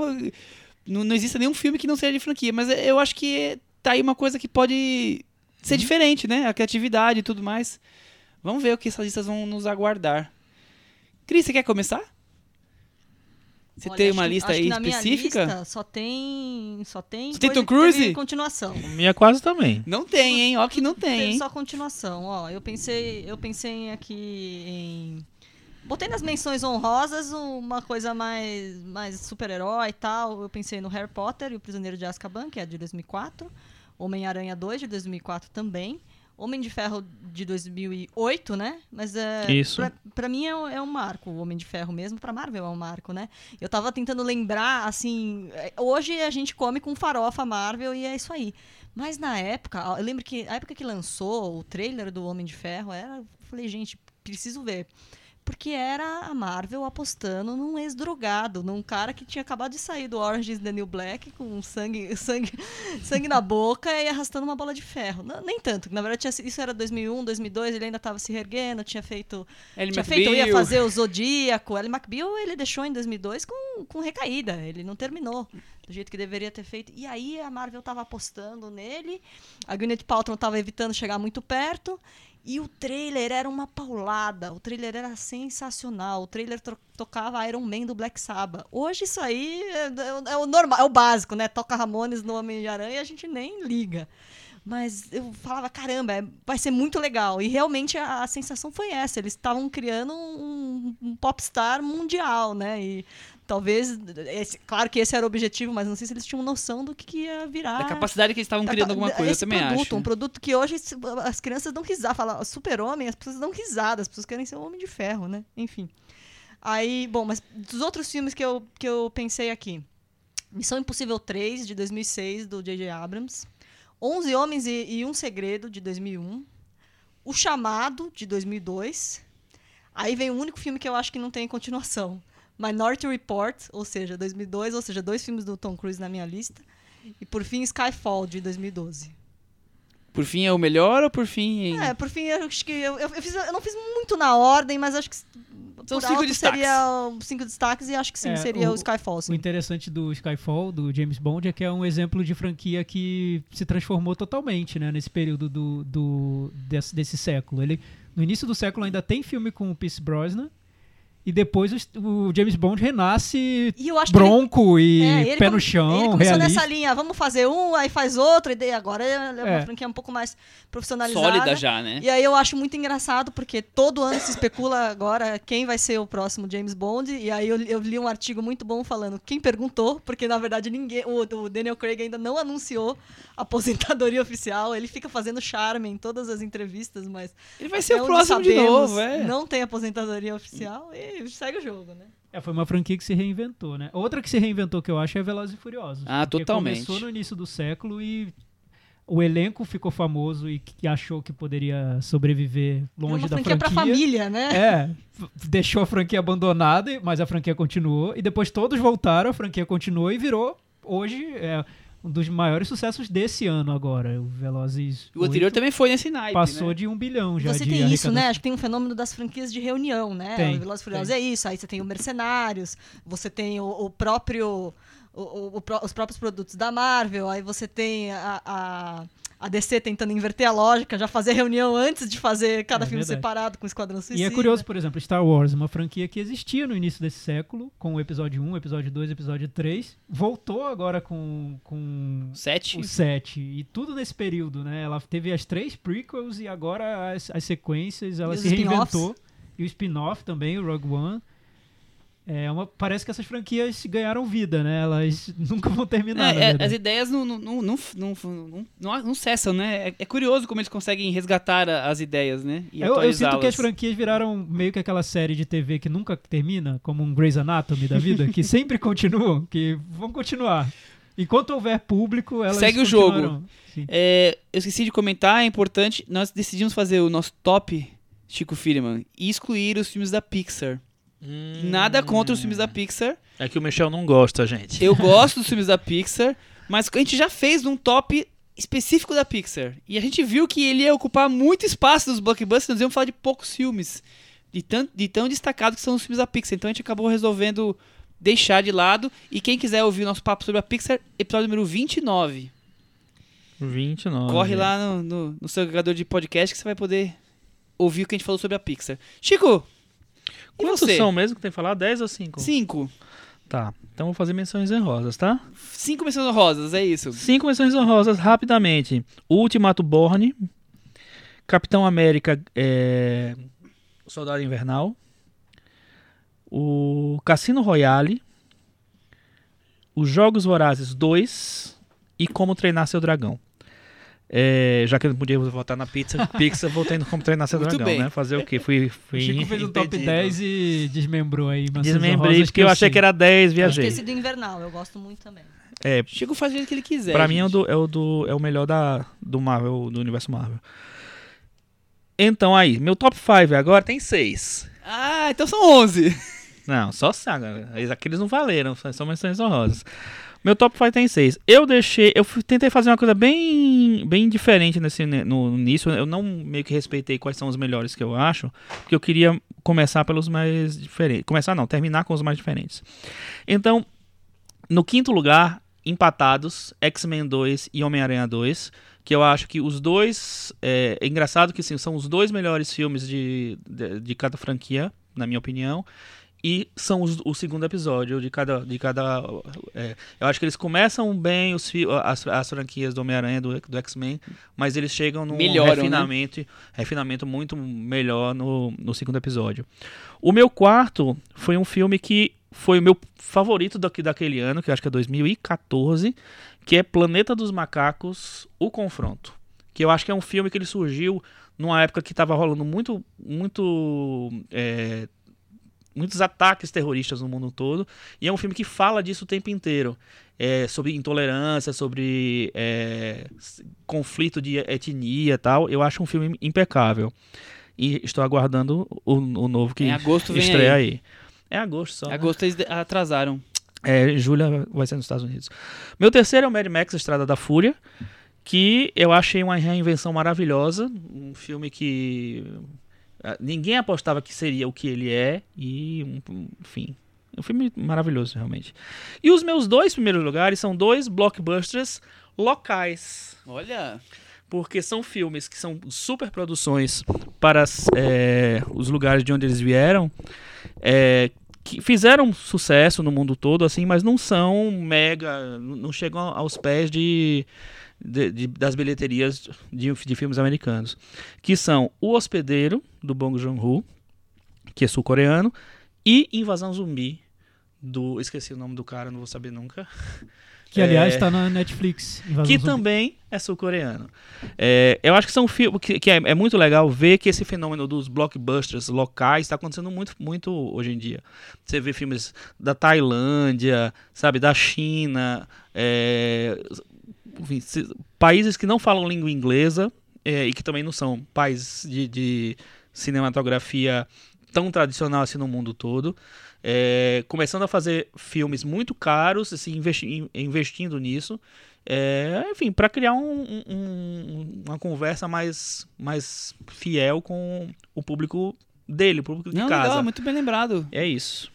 Não, não exista nenhum filme que não seja de franquia. Mas eu acho que tá aí uma coisa que pode ser diferente, né? A criatividade e tudo mais. Vamos ver o que essas listas vão nos aguardar. Cris, você quer começar? Você Olha, tem uma lista aí que na minha específica? lista só tem. Só tem. Só tem Tom Cruise? Continuação. Minha quase também. Não tem, hein? Ó que não tem, Teve hein? só continuação, ó. Eu pensei, eu pensei aqui em. Botei nas menções honrosas uma coisa mais, mais super-herói e tal. Eu pensei no Harry Potter e o Prisioneiro de Azkaban, que é de 2004. Homem-Aranha 2, de 2004 também. Homem de Ferro de 2008, né? Mas é. Isso. Pra, pra mim é, um- é um marco, o Homem de Ferro mesmo. Pra Marvel é um marco, né? Eu tava tentando lembrar, assim. é, Hoje a gente come com farofa Marvel e é isso aí. Mas na época, eu lembro que a época que lançou o trailer do Homem de Ferro, era, eu falei, gente, preciso ver. Porque era a Marvel apostando num ex-drogado, num cara que tinha acabado de sair do Orange is the New Black com sangue, sangue, sangue na boca e arrastando uma bola de ferro. Não, nem tanto, na verdade tinha isso era 2001, 2002, ele ainda estava se erguendo, tinha feito Ellie tinha feito, eu ia McBeal. fazer o Zodíaco. Ellie McBeal ele deixou em 2002 com, com recaída. Ele não terminou do jeito que deveria ter feito. E aí a Marvel tava apostando nele. A Gwyneth Paltrow tava evitando chegar muito perto. E o trailer era uma paulada. O trailer era sensacional. O trailer tocava Iron Man do Black Sabbath. Hoje isso aí é, é- é o normal, é o básico, né? Toca Ramones no Homem-Aranha e a gente nem liga. Mas eu falava, caramba, é- vai ser muito legal. E realmente a, a sensação foi essa. Eles estavam criando um, um popstar mundial, né? E talvez. esse- claro que esse era o objetivo, mas não sei se eles tinham noção do que, que ia virar. Da capacidade que eles estavam criando alguma coisa, eu também produto, acho. Um produto que hoje as crianças dão risada. Fala super-homem, as pessoas dão risada, as pessoas querem ser um homem de ferro, né? Enfim. Aí, bom, mas dos outros filmes que eu, que eu pensei aqui. Missão Impossível 3, de 2006, do J.J. Abrams. 11 Homens e, e um Segredo, de 2001. O Chamado, de 2002. Aí vem o único filme que eu acho que não tem continuação. Minority Report, ou seja, 2002, ou seja, dois filmes do Tom Cruise na minha lista. E por fim, Skyfall, de 2012. Por fim é o melhor ou por fim... É, por fim, eu acho que eu, eu, eu fiz- eu não fiz muito na ordem, mas acho que São por cinco destaques. seria os cinco destaques e acho que sim, É, seria o, o- Skyfall. O Sim. interessante do Skyfall, do James Bond, é que é um exemplo de franquia que se transformou totalmente, né? Nesse período do, do- desse, desse século. Ele, no início do século ainda tem filme com o Pierce Brosnan, e depois o, o James Bond renasce E eu acho que ele- bronco e É, ele pé no chão, Ele começou realista. nessa linha, vamos fazer um, aí faz outro, e agora é uma É. franquia um pouco mais profissionalizada. Sólida já, né? E aí eu acho muito engraçado, porque todo ano se especula agora quem vai ser o próximo James Bond, e aí eu, eu li um artigo muito bom falando quem perguntou, porque na verdade ninguém, o, o Daniel Craig ainda não anunciou a aposentadoria oficial, ele fica fazendo charme em todas as entrevistas, mas Ele vai ser o próximo de sabemos, novo, é. Não tem aposentadoria oficial e segue o jogo, né? É, foi uma franquia que se reinventou, né? Outra que se reinventou que eu acho é Velozes e Furiosos. Ah, totalmente. Começou no início do século e o elenco ficou famoso e que achou que poderia sobreviver longe uma da franquia franquia. pra família, né? É, deixou a franquia abandonada, mas a franquia continuou. E depois todos voltaram, a franquia continuou e virou, hoje, é, um dos maiores sucessos desse ano agora. O Velozes O anterior 8 também foi nesse naipe, passou né? de um bilhão já Você de tem isso, né? Acho que tem um fenômeno das franquias de reunião, né? Tem, o Velozes e Furiosos é isso. Aí você tem o Mercenários, você tem o, o próprio... o- o- os próprios produtos da Marvel, aí você tem a, a, a DC tentando inverter a lógica, já fazer reunião antes de fazer cada É filme verdade. separado com o Esquadrão Suicida. E é curioso, por exemplo, Star Wars, uma franquia que existia no início desse século, com o episódio 1, episódio 2, episódio 3, voltou agora com, com Sete. o 7. E tudo nesse período, né? Ela teve as três prequels e agora as, as sequências, ela E se reinventou. E o spin-off também, o Rogue One. É uma, parece que essas franquias ganharam vida, né? Elas nunca vão terminar. na É, é, as ideias não, não, não, não, não, não, não, cessam, né? É, é curioso como eles conseguem resgatar as ideias, né? Eu, eu sinto que as franquias viraram meio que aquela série de TV que nunca termina, como um Grey's Anatomy da vida, que sempre continuam, que vão continuar. Enquanto houver público, elas Segue o jogo. É, eu esqueci de comentar, é importante, nós decidimos fazer o nosso top Chico Firman e excluir os filmes da Pixar. Nada contra os filmes da Pixar. É que o Michel não gosta, gente. Eu gosto dos filmes da Pixar, mas a gente já fez um top específico da Pixar. E a gente viu que ele ia ocupar muito espaço nos blockbusters, nós íamos falar de poucos filmes. De tão, de tão destacado que são os filmes da Pixar. Então a gente acabou resolvendo deixar de lado. E quem quiser ouvir o nosso papo sobre a Pixar, episódio número 29. 29. Corre lá no, no, no seu agregador de podcast que você vai poder ouvir o que a gente falou sobre a Pixar. Chico, e Quantos você? são mesmo que tem que falar? 10 ou 5? Cinco. Tá. Então vou fazer menções honrosas, tá? Cinco menções honrosas, é isso. Cinco menções honrosas rapidamente. Ultimato Borne. Capitão América é... Soldado Invernal. O Cassino Royale. Os Jogos Vorazes 2. E Como Treinar Seu Dragão. É, já que eu não podia votar na pizza, Pixar, voltei no Como Treinar Seu Muito Dragão, bem. né? Fazer o quê? Fui, O fui Chico fez um top impedido. 10 e desmembrou aí. Desmembrei porque eu achei que era 10, Acho viajei. que esse do Invernal, eu gosto muito também. É, Chico faz o jeito que ele quiser. Pra mim é o, gente. do, é, o do, é o melhor da, do Marvel, do universo Marvel. Então aí, meu top 5 agora tem 6. Ah, então são 11. Não, só saga. Aqueles não valeram, são são menções honrosas. Meu top 5 tem 6. Eu deixei. Eu tentei fazer uma coisa bem, bem diferente nesse, ne- no início. Eu não meio que respeitei quais são os melhores que eu acho. Porque eu queria começar pelos mais diferentes. Começar não, terminar com os mais diferentes. Então, no quinto lugar, empatados, X-Men 2 e Homem-Aranha 2. Que eu acho que os dois. É, é engraçado que sim, são os dois melhores filmes de, de, de cada franquia, na minha opinião. E são os- o segundo episódio de cada. De cada é, eu acho que eles começam bem os, as, as franquias do Homem-Aranha do, do X-Men, mas eles chegam num Melhoram, né? refinamento, refinamento muito melhor no, no segundo episódio. O meu quarto foi um filme que foi o meu favorito daqui, daquele ano, que eu acho que é 2014, que é Planeta dos Macacos, O Confronto. Que eu acho que é um filme que ele surgiu numa época que estava rolando muito, muito é, muitos ataques terroristas no mundo todo. E é um filme que fala disso o tempo inteiro. É, sobre intolerância, sobre é, conflito de etnia e tal. Eu acho um filme impecável. E estou aguardando o, o novo que estreia aí. aí. É agosto só. né? Agosto eles de- atrasaram. É, julho vai ser nos Estados Unidos. Meu terceiro é o Mad Max Estrada da Fúria, que eu achei uma reinvenção maravilhosa, um filme que ninguém apostava que seria o que ele é e, um- enfim, um filme maravilhoso realmente. E os meus dois primeiros lugares são dois blockbusters locais Olha. porque são filmes que são super produções para é, os lugares de onde eles vieram, é, que fizeram sucesso no mundo todo, assim, mas não são mega, não chegam aos pés de, de- de- das bilheterias de, de filmes americanos, que são O Hospedeiro do Bong Joon-ho, que é sul-coreano, e Invasão Zumbi do, esqueci o nome do cara, não vou saber nunca. Que, aliás, É. está na Netflix. Invasão que Zumbi. também é sul-coreano. É, eu acho que são filmes que, que é, é muito legal ver que esse fenômeno dos blockbusters locais está acontecendo muito, muito hoje em dia. Você vê filmes da Tailândia, sabe, da China, é, enfim, se- países que não falam língua inglesa é, e que também não são países de, de cinematografia tão tradicional assim no mundo todo. É, começando a fazer filmes muito caros, assim, investi- in- investindo nisso. É, enfim, para criar um- um- uma conversa mais, mais fiel com o público dele, o público de Não, casa. legal, muito bem lembrado. É isso.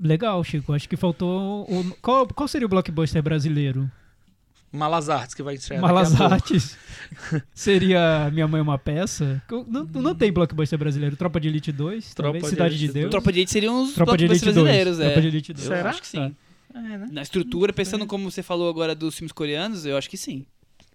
Legal, Chico. Acho que faltou. O... Qual, qual seria o blockbuster brasileiro? Malas Artes que vai estrear Malas. Artes. seria Minha Mãe é uma Peça? Não, não tem blockbuster brasileiro. Tropa de Elite 2, Tropa de Cidade de Elite Deus. Tropa de Elite seriam os Tropa de Elite blockbusters 2. brasileiros, é. Tropa de Elite 2. Eu Será? acho que sim. É, né? Na estrutura, pensando como você falou agora dos filmes coreanos, eu acho que sim.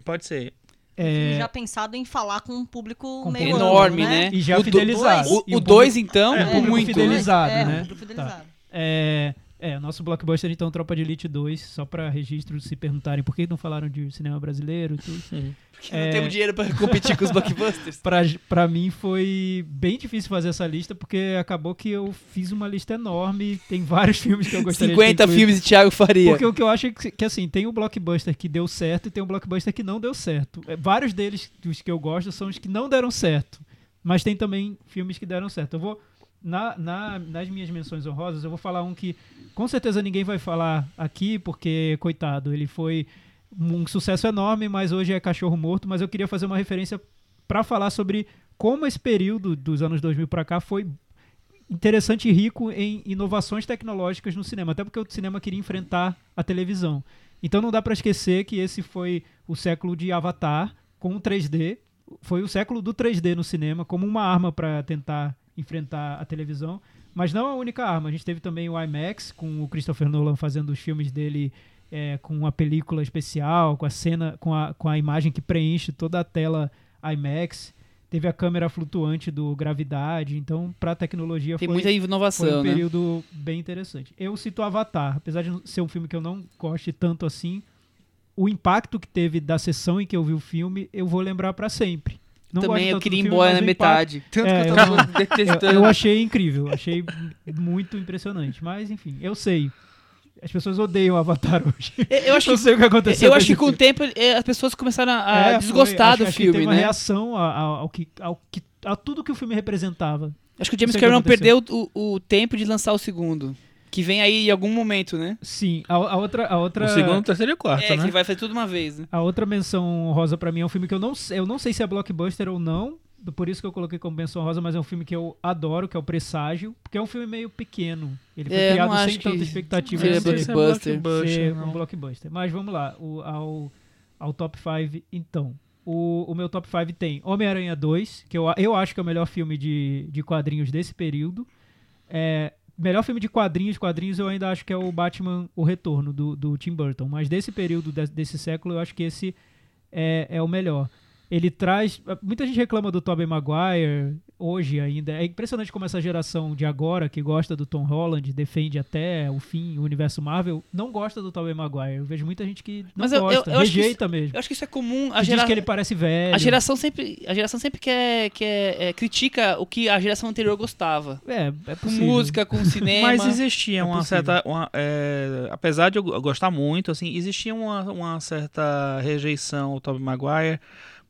Pode ser. É, Já pensado em falar com um público Com meio Enorme, amplo, né? E já O do- fidelizado. O E um 2, então, É, É, muito. fidelizado. é, né? fidelizado. É, é, o nosso blockbuster, então, Tropa de Elite 2, só pra registro se perguntarem por que não falaram de cinema brasileiro e tudo. Porque não É. temos dinheiro pra competir com os blockbusters. Pra, pra mim foi bem difícil fazer essa lista, porque acabou que eu fiz uma lista enorme, tem vários filmes que eu gostaria de 50 ter incluído. filmes de Thiago Faria. Porque o que eu acho é que, que, assim, tem o blockbuster que deu certo e tem o blockbuster que não deu certo. É, vários deles, dos que eu gosto, são os que não deram certo. Mas tem também filmes que deram certo. Eu vou. Na, na- nas minhas menções honrosas, eu vou falar um que com certeza ninguém vai falar aqui, porque, coitado, ele foi um sucesso enorme, mas hoje é cachorro morto. Mas eu queria fazer uma referência para falar sobre como esse período dos anos 2000 para cá foi interessante e rico em inovações tecnológicas no cinema, até porque o cinema queria enfrentar a televisão. Então não dá para esquecer que esse foi o século de Avatar com o 3D, foi o século do 3D no cinema como uma arma para tentar enfrentar a televisão, mas não a única arma. A gente teve também o IMAX com o Christopher Nolan fazendo os filmes dele é, com uma película especial, com a cena, com a, com a imagem que preenche toda a tela IMAX. Teve a câmera flutuante do Gravidade, então para a tecnologia Tem foi muita foi inovação, um né? período bem interessante. Eu cito Avatar, apesar de ser um filme que eu não goste tanto assim, o impacto que teve da sessão em que eu vi o filme, eu vou lembrar pra sempre. Não Também eu queria ir embora na o metade. Tanto É, que eu eu tava detestando. Eu, eu achei incrível, achei muito impressionante. Mas enfim, eu sei. As pessoas odeiam Avatar hoje. Eu- eu acho não que- sei o que aconteceu. Eu acho que com o tempo eh, as pessoas começaram a É, foi. desgostar Acho- do acho que filme, teve uma né? reação a- a- ao, que, ao que, a tudo que o filme representava. Acho que o James o que Cameron perdeu o, o tempo de lançar o segundo. Que vem aí em algum momento, né? Sim, a, a outra, a outra O segundo, o terceiro e o quarto, é, que né? ele vai fazer tudo uma vez, né? A outra menção rosa pra mim é um filme que eu não, sei- eu não sei se é blockbuster ou não, por isso que eu coloquei como menção rosa, mas é um filme que eu adoro, que é o Presságio, porque é um filme meio pequeno. Ele foi É, criado não sem tanta que expectativa de ser, é blockbuster. ser não. um blockbuster. Mas vamos lá, o- ao, ao top 5 então. O, o meu top 5 tem Homem-Aranha 2, que eu, eu acho que é o melhor filme de, de quadrinhos desse período. É, melhor filme de quadrinhos, quadrinhos eu ainda acho que é o Batman O Retorno, do, do Tim Burton. Mas desse período, de- desse século, eu acho que esse é, é o melhor. Ele traz. Muita gente reclama do Tobey Maguire hoje ainda. É impressionante como essa geração de agora, que gosta do Tom Holland, defende até o fim o universo Marvel, não gosta do Tobey Maguire. Eu vejo muita gente que não Mas eu- eu- gosta, eu acho que rejeita mesmo. Eu acho que isso é comum. A, Que gera... diz que ele parece velho. a geração sempre, a geração sempre quer, quer é, critica o que a geração anterior gostava. É, é Com música, com cinema. Mas existia É uma possível. certa. uma, é, apesar de eu gostar muito, assim, existia uma, uma certa rejeição ao Tobey Maguire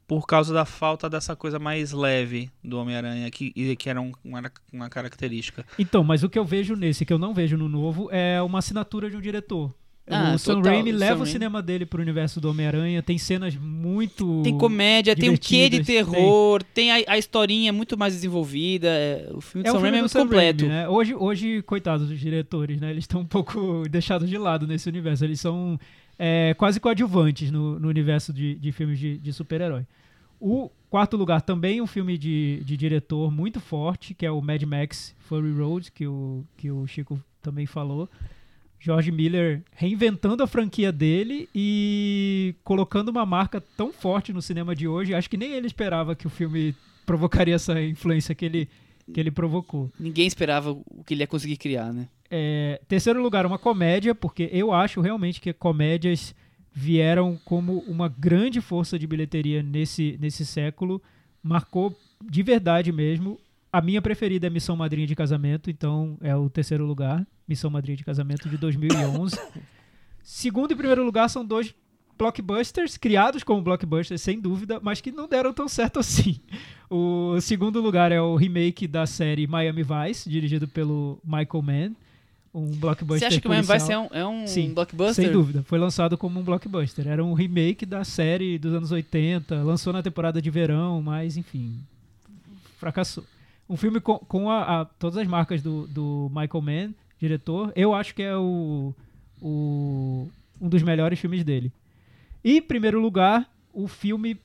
por causa da falta dessa coisa mais leve do Homem-Aranha, que, que era um- uma, uma característica. Então, mas o que eu vejo nesse, que eu não vejo no novo, é uma assinatura de um diretor. Ah, o Sam Raimi o leva Sam o cinema dele pro universo do Homem-Aranha, tem cenas muito Tem comédia, tem um quê de terror, tem, a, a historinha muito mais desenvolvida. é, o filme de É o Sam Raimi é do muito Sam completo. Raimi, né? Hoje, hoje, coitados dos diretores, né? Eles estão um pouco deixados de lado nesse universo. Eles são é, quase coadjuvantes no, no universo de, de filmes de, de super-herói. O quarto lugar também um filme de, de diretor muito forte, que é o Mad Max Fury Road, que o, que o Chico também falou. George Miller reinventando a franquia dele e colocando uma marca tão forte no cinema de hoje. Acho que nem ele esperava que o filme provocaria essa influência que ele, que ele provocou. Ninguém esperava o que ele ia conseguir criar, né? É, terceiro lugar, uma comédia, porque eu acho realmente que comédias vieram como uma grande força de bilheteria nesse, nesse século. Marcou de verdade mesmo. A minha preferida é Missão Madrinha de Casamento, então é o terceiro lugar. Missão Madrinha de Casamento de 2011. Segundo e primeiro lugar são dois blockbusters, criados como blockbusters, sem dúvida, mas que não deram tão certo assim. O segundo lugar é o remake da série Miami Vice, dirigido pelo Michael Mann. Um blockbuster Você acha que o Miami Vice é um, é um Sim, blockbuster? Sem dúvida, foi lançado como um blockbuster. Era um remake da série dos anos 80, lançou na temporada de verão, mas enfim, fracassou. Um filme com, com a, a- todas as marcas do, do Michael Mann, diretor. Eu acho que é o, o- um dos melhores filmes dele. E, em primeiro lugar, o filme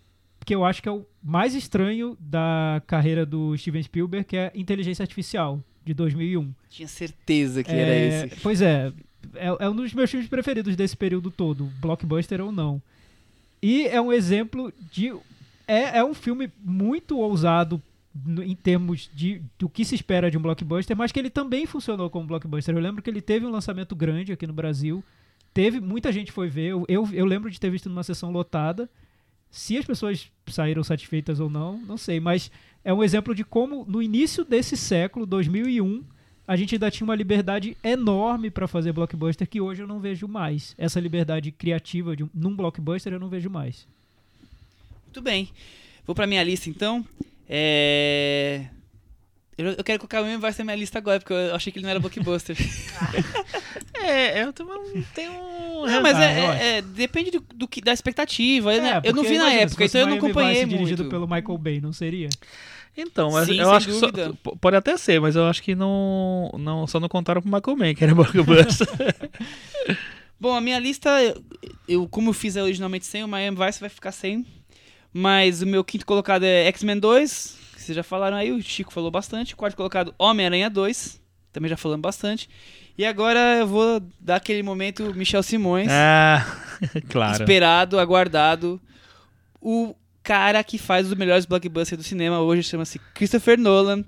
que eu acho que é o mais estranho da carreira do Steven Spielberg, que é Inteligência Artificial, de 2001. Tinha certeza que era É, esse. Pois é, é, é um dos meus filmes preferidos desse período todo, blockbuster ou não. E é um exemplo de. É, é um filme muito ousado em termos de do que se espera de um blockbuster, mas que ele também funcionou como blockbuster. Eu lembro que ele teve um lançamento grande aqui no Brasil. Teve, muita gente foi ver. Eu, eu, eu lembro de ter visto numa sessão lotada. Se as pessoas saíram satisfeitas ou não, não sei. Mas é um exemplo de como, no início desse século, 2001, a gente ainda tinha uma liberdade enorme para fazer blockbuster que hoje eu não vejo mais. Essa liberdade criativa de um, num blockbuster eu não vejo mais. Muito bem. Vou pra minha lista então. É. Eu, eu quero colocar o Miami Vice na minha lista agora, porque eu achei que ele não era blockbuster. É, eu também tenho um. Não, mas Ah, é, é- é- depende do, do que, da expectativa. Eu, É, não- eu não vi na época, então eu não acompanhei Vice dirigido muito. pelo Michael Bay, não seria? Então, mas Sim, eu acho que só, dúvida. pode até ser, mas eu acho que não, não só não contaram pro Michael Mann, que era blockbuster. Bom, a minha lista, eu, eu- como eu fiz originalmente sem, o Miami Vice vai ficar sem. Mas o meu quinto colocado é X-Men 2, que vocês já falaram aí, o Chico falou bastante. Quarto colocado, Homem-Aranha 2, também já falamos bastante. E agora eu vou dar aquele momento Michel Simões, ah, claro. esperado, aguardado. O cara que faz os melhores blockbusters do cinema hoje chama-se Christopher Nolan.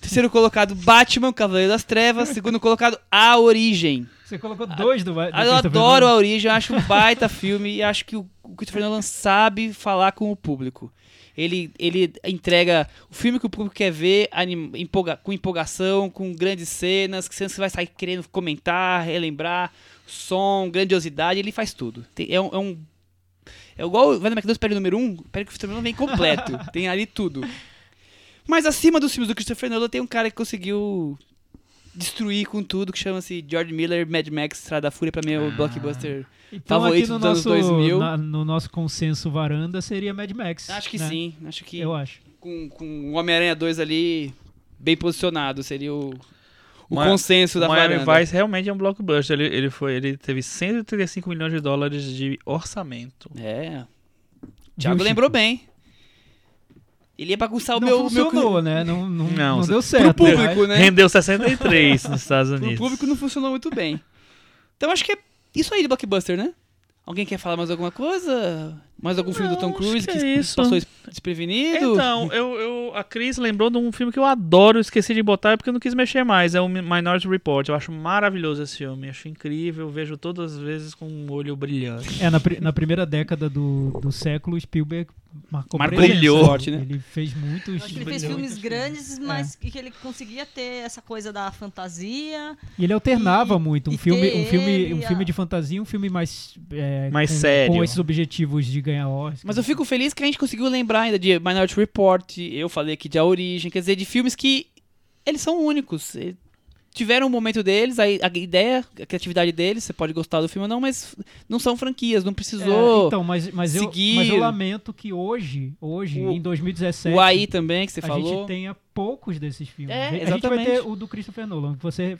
Terceiro colocado, Batman, Cavaleiro das Trevas. Segundo colocado, A Origem. Você colocou dois do, do Eu adoro Nolan. a origem, eu acho um baita filme e acho que o Christopher Nolan sabe falar com o público. Ele, ele entrega o filme que o público quer ver empolga- com empolgação, com grandes cenas, que você vai sair querendo comentar, relembrar, som, grandiosidade, ele faz tudo. Tem- é, um, é um- é igual vai no McDonald's pede número 1, um, o Christopher Nolan vem completo. tem ali tudo. Mas acima dos filmes do Christopher Nolan tem um cara que conseguiu destruir com tudo, que chama-se George Miller, Mad Max, Estrada da Fúria, pra mim é o blockbuster Então favorito aqui no dos anos nosso, 2000. na- no nosso consenso varanda seria Mad Max. Acho que né? sim, acho que Eu acho. com, com o Homem-Aranha 2 ali bem posicionado, seria o, o Ma- consenso da Miami varanda. Vice realmente é um blockbuster. Ele, ele, foi, ele teve 135 milhões de dólares de orçamento. É. Thiago lembrou Chico? bem. Ele ia bagunçar o Não meu... meu funcionou, né? Não, não, Não, não deu certo. Pro público, mas- né? Rendeu 63 nos Estados Pro Unidos. público não funcionou muito bem. Então acho que é isso aí de blockbuster, né? Alguém quer falar mais alguma coisa? Mais algum filme do Tom Não, Cruise que que, é isso. passou des- desprevenido? Então, eu, eu, a Cris lembrou de um filme que eu adoro, eu esqueci de botar porque eu não quis mexer mais. É o Minority Report. Eu acho maravilhoso esse filme. Acho incrível. Vejo todas as vezes com um olho brilhante. É, na, na primeira década do, do século, Spielberg marcou presença. brilhou. forte, né? Ele fez muitos. Acho que ele fez filmes grandes, mas É. que ele conseguia ter essa coisa da fantasia. E ele alternava E- muito. Um filme, um filme, um filme de fantasia e um filme mais. é, Mais com, sério. Com esses objetivos de ganhar Oscar. Mas eu fico feliz que a gente conseguiu lembrar ainda de Minority Report, eu falei aqui de A Origem, quer dizer, de filmes que eles são únicos. Tiveram um momento deles, a, a ideia, a criatividade deles, você pode gostar do filme ou não, mas não são franquias, não precisou. É, então, mas, mas, eu, seguir- mas eu lamento que hoje, hoje O- em 2017, o AI também, que você a falou. gente tenha poucos desses filmes. É, a gente vai exatamente. ter o do Christopher Nolan, que você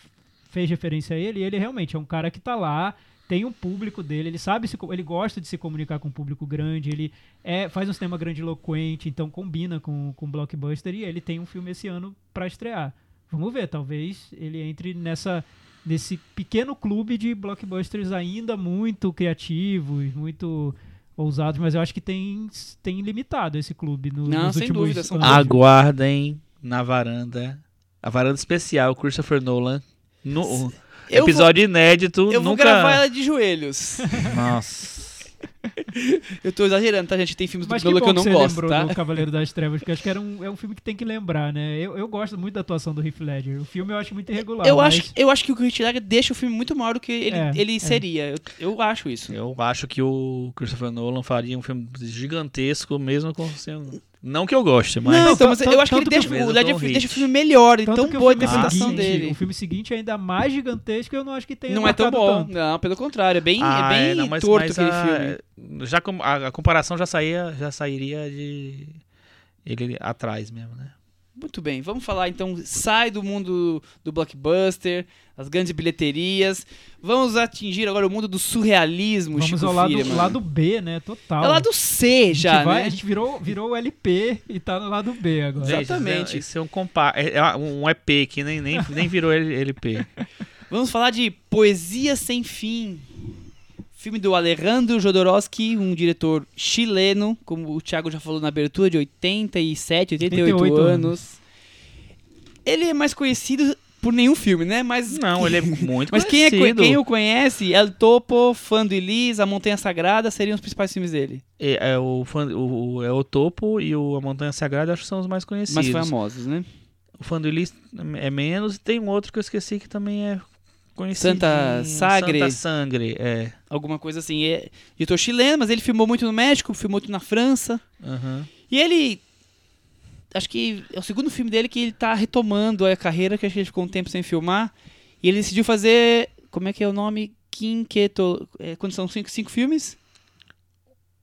fez referência a ele, e ele realmente é um cara que tá lá, tem um público dele, ele sabe se, ele gosta de se comunicar com um público grande, ele é, faz um cinema grandiloquente, então combina com com blockbuster e ele tem um filme esse ano pra estrear. Vamos ver, talvez ele entre nessa nesse pequeno clube de blockbusters ainda muito criativos, muito ousados, mas eu acho que tem tem limitado esse clube no, Não, nos sem últimos dúvida, são anos. Aguardem na varanda. A varanda especial, Christopher Nolan. No, Eu episódio inédito. Eu vou nunca... gravar ela de joelhos. Nossa. eu tô exagerando, tá, gente? Tem filmes do Mas que Nolan bom que eu não você gosto, lembrou tá? do Cavaleiro das Trevas, porque acho que era um, é um filme que tem que lembrar, né? Eu, eu gosto muito da atuação do Heath Ledger. O filme eu acho muito irregular. Eu mas acho, eu acho que o Heath Ledger deixa o filme muito maior do que ele, É, ele é. seria. Eu, eu acho isso. Eu acho que o Christopher Nolan faria um filme gigantesco, mesmo com sendo. Não que eu goste, mas. não, então, mas eu acho que ele deixa, o mesmo o Ledger Tom deixa o filme melhor, e Tanto tão boa a interpretação seguinte- dele. O filme seguinte é ainda mais gigantesco, eu não acho que tenha Não é tão bom. tanto. Não, pelo contrário. É bem, Ah, é bem é, não, mas- torto mas aquele a- filme. Já com- a, a comparação já saía, já sairia de ele atrás mesmo, né? Muito bem, vamos falar então, sai do mundo do blockbuster, as grandes bilheterias, vamos atingir agora o mundo do surrealismo, Vamos Chico ao lado, lado B, né? Total. É lado C a já, vai- né? a gente virou, virou o LP e tá no lado B agora. Gente, Exatamente. Esse é um, compa é é um EP que nem, nem, nem virou LP. Vamos falar de Poesia Sem Fim. Filme do Alejandro Jodorowsky, um diretor chileno, como o Thiago já falou na abertura, de 87, 88, 88 anos. Ele é mais conhecido por nenhum filme, né? Mas Não, ele é muito Mas quem, é, quem o conhece, El Topo, Fã do Elis, A Montanha Sagrada, seriam os principais filmes dele. É, é o, fã, o, é o Topo e o A Montanha Sagrada acho que são os mais conhecidos. Mais famosos, né? O fã do Elis é menos e tem um outro que eu esqueci que também é conhecido. Santa Sagre. Santa Sangre, é. Alguma coisa assim. É diretor chileno, mas ele filmou muito no México, filmou muito na França. Aham. E ele. Acho que é o segundo filme dele que ele tá retomando a carreira, que acho que ele ficou um tempo sem filmar. E ele decidiu fazer. Como é que é o nome? Quinqueto. É, quando são cinco, cinco filmes?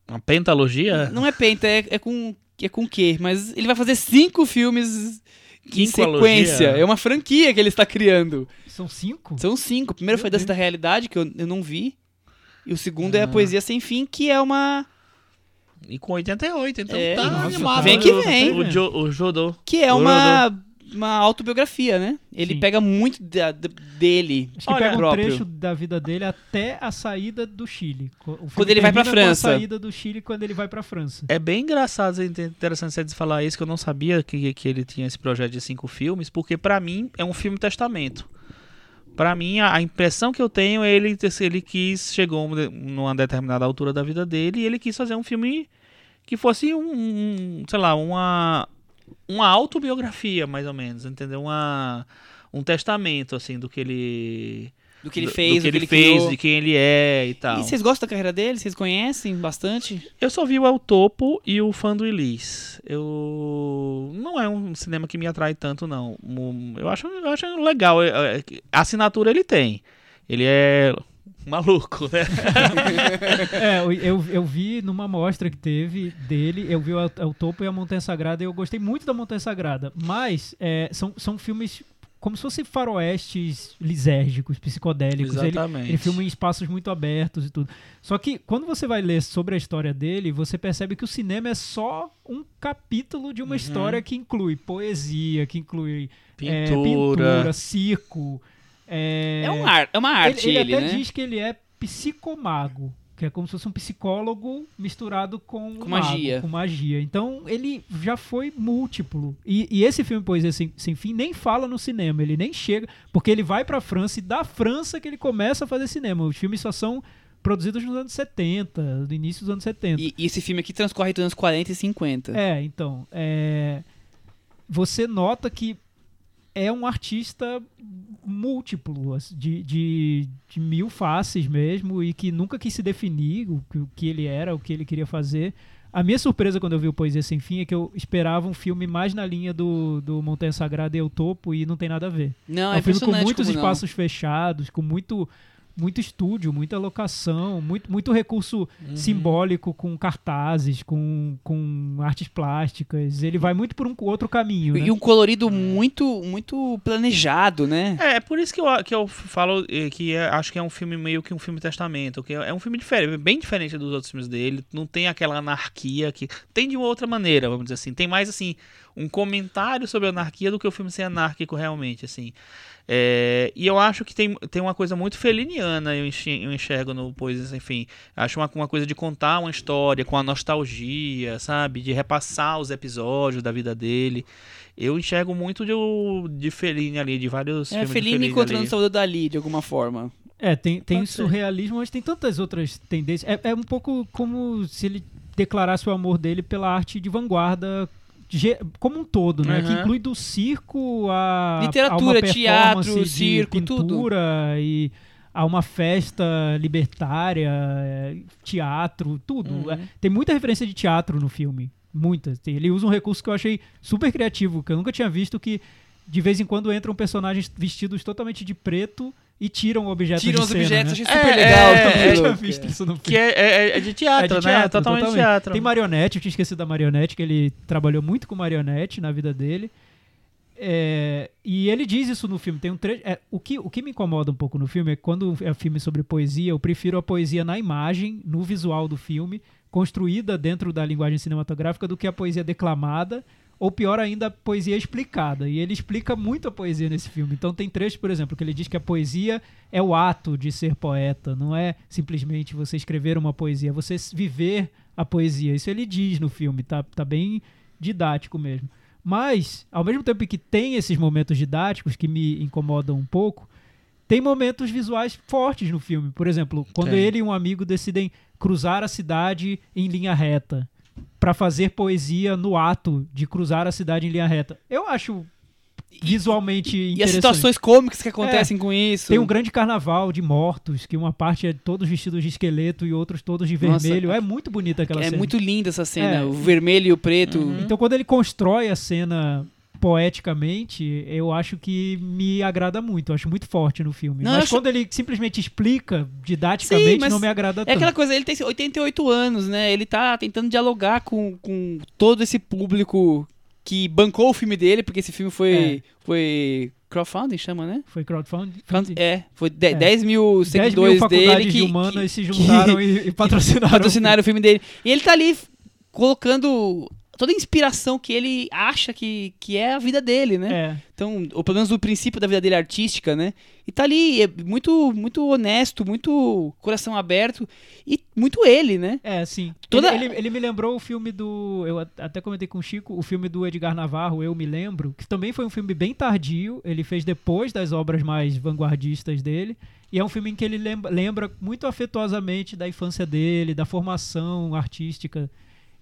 Uma pentalogia? Não é penta, é, é com. É com quê? Mas ele vai fazer cinco filmes em sequência. É uma franquia que ele está criando. São cinco? São cinco. O primeiro Meu foi Dança Deus. da Realidade, que eu, eu não vi. E o segundo é a Ah. Poesia Sem Fim, que é uma. E com 88, então É. tá Nossa, animado. Vem que vem. O, Jo- o Jodô. Que é uma. Uma autobiografia, né? Ele Sim. pega muito da- da- dele. Acho que Olha, pega um próprio. trecho da vida dele até a saída do Chile. Quando ele vai pra com a França. saída do Chile quando ele vai pra França. É bem engraçado, é interessante você falar isso, que eu não sabia que, que ele tinha esse projeto de cinco filmes, porque pra mim é um filme testamento. Pra mim, a, a impressão que eu tenho é ele, ele quis, chegou um numa determinada altura da vida dele e ele quis fazer um filme que fosse um, um, sei lá, uma, uma autobiografia, mais ou menos, entendeu? Uma, um testamento, assim, do que ele... Do que ele do- fez, do que ele, criou. fez, de quem ele é e tal. E vocês gostam da carreira dele? Vocês conhecem bastante? Eu só vi o El Topo e o Fã do Elis. Eu não é um cinema que me atrai tanto não. Eu acho, eu acho legal. É, é, A assinatura ele tem. Ele é maluco, né? É, eu, eu, vi numa mostra que teve dele, eu vi o, El Topo e a Montanha Sagrada e eu gostei muito da Montanha Sagrada. Mas é, são, são filmes como se fossem faroestes lisérgicos, psicodélicos. Ele, Exatamente. ele filma em espaços muito abertos e tudo. Só que quando você vai ler sobre a história dele, você percebe que o cinema é só um capítulo de uma Uhum. história que inclui poesia, que inclui é, Pintura. pintura circo. É, É, um ar, é uma arte ele, ele, ele até né? diz que ele é psicomago, que é como se fosse um psicólogo misturado com, Com um mago, magia. com magia. Então ele já foi múltiplo. E, e esse filme Poesia Sem, Sem Fim nem fala no cinema, ele nem chega, porque ele vai pra França e da França que ele começa a fazer cinema. Os filmes só são produzidos nos anos 70, no início dos anos 70. E, e esse filme aqui transcorre entre os anos 40 e 50. É, então, é, você nota que é um artista múltiplo, de, de, de mil faces mesmo, e que nunca quis se definir o que, o que ele era, o que ele queria fazer. A minha surpresa quando eu vi o Poesia Sem Fim é que eu esperava um filme mais na linha do, do Montanha Sagrada e o Topo e não tem nada a ver. Não, é é um filme com muitos como não. espaços fechados, com muito muito estúdio, muita locação, muito, muito recurso Uhum. simbólico com cartazes, com, com artes plásticas. Ele vai muito por um outro caminho. né? E um colorido muito, muito planejado, né? É, é por isso que eu, que eu falo eh, que é- acho que é um filme meio que um filme testamento, que é é um filme diferente, bem diferente dos outros filmes dele, não tem aquela anarquia que tem de uma outra maneira, vamos dizer assim, tem mais assim um comentário sobre a anarquia do que o filme ser anárquico realmente, assim. É, e eu acho que tem, tem uma coisa muito feliniana, eu enxergo, no Poesias, enfim. Acho uma, uma coisa de contar uma história com a nostalgia, sabe? De repassar os episódios da vida dele. Eu enxergo muito de, de Fellini ali, de vários É filmes de Fellini encontrando ali. o Salvador Dali, de alguma forma. É, tem, tem surrealismo, mas tem tantas outras tendências. É, é um pouco como se ele declarasse o amor dele pela arte de vanguarda como um todo, né? Uhum. Que inclui do circo a Literatura, a teatro, circo, tudo. pintura e a uma festa libertária, é, teatro, tudo. Uhum. É, tem muita referência de teatro no filme, muitas. Ele usa um recurso que eu achei super criativo, que eu nunca tinha visto que de vez em quando entram personagens vestidos totalmente de preto e tiram objetos Tiram de os cena, objetos, né? achei super É, legal. é, também, Eu é, tinha louco, visto é. isso no filme. Que é, é- é de teatro, É de né? teatro, Totalmente totalmente. teatro. Tem marionete, eu tinha esquecido da marionete, que ele trabalhou muito com marionete na vida dele. É, e ele diz isso no filme. Tem um trecho. é, o, que, o que me incomoda um pouco no filme é que quando é filme sobre poesia, eu prefiro a poesia na imagem, no visual do filme, construída dentro da linguagem cinematográfica, do que a poesia declamada, ou pior ainda, a poesia explicada. E ele explica muito a poesia nesse filme. Então tem trechos, por exemplo, que ele diz que a poesia é o ato de ser poeta, não é simplesmente você escrever uma poesia, é você viver a poesia. Isso ele diz no filme, tá, tá bem didático mesmo. Mas, ao mesmo tempo que tem esses momentos didáticos que me incomodam um pouco, tem momentos visuais fortes no filme. Por exemplo, quando Tem. ele e um amigo decidem cruzar a cidade em linha reta para fazer poesia no ato de cruzar a cidade em linha reta. Eu acho visualmente E as interessante. situações cômicas que acontecem com isso. Tem um grande carnaval de mortos, que uma parte é todos vestidos de esqueleto e outros todos de Nossa, vermelho. É muito bonita aquela É cena. muito linda essa cena, É. o vermelho e o preto. Então, quando ele constrói a cena poeticamente, eu acho que me agrada muito. Eu acho muito forte no filme. Não, mas acho- quando ele simplesmente explica didaticamente, Sim, não me agrada É tanto. aquela coisa, ele tem 88 anos, né? Ele tá tentando dialogar com, com todo esse público que bancou o filme dele, porque esse filme foi, foi crowdfunding, chama, né? Foi crowdfunding. Crowd- É, foi de- É. 10 mil 10 mil seguidores dele de que, humanas que, se juntaram e, e patrocinaram. patrocinaram o filme dele. E ele tá ali colocando toda a inspiração que ele acha que, que é a vida dele, né? É. Então, ou pelo menos o princípio da vida dele artística, né? E tá ali, é muito, muito honesto, muito coração aberto e muito ele, né? É, sim. Toda- Ele, ele, ele me lembrou o filme do. Eu até comentei com o Chico, o filme do Edgar Navarro, Eu Me Lembro, que também foi um filme bem tardio. Ele fez depois das obras mais vanguardistas dele. E é um filme em que ele lembra, lembra muito afetuosamente da infância dele, da formação artística.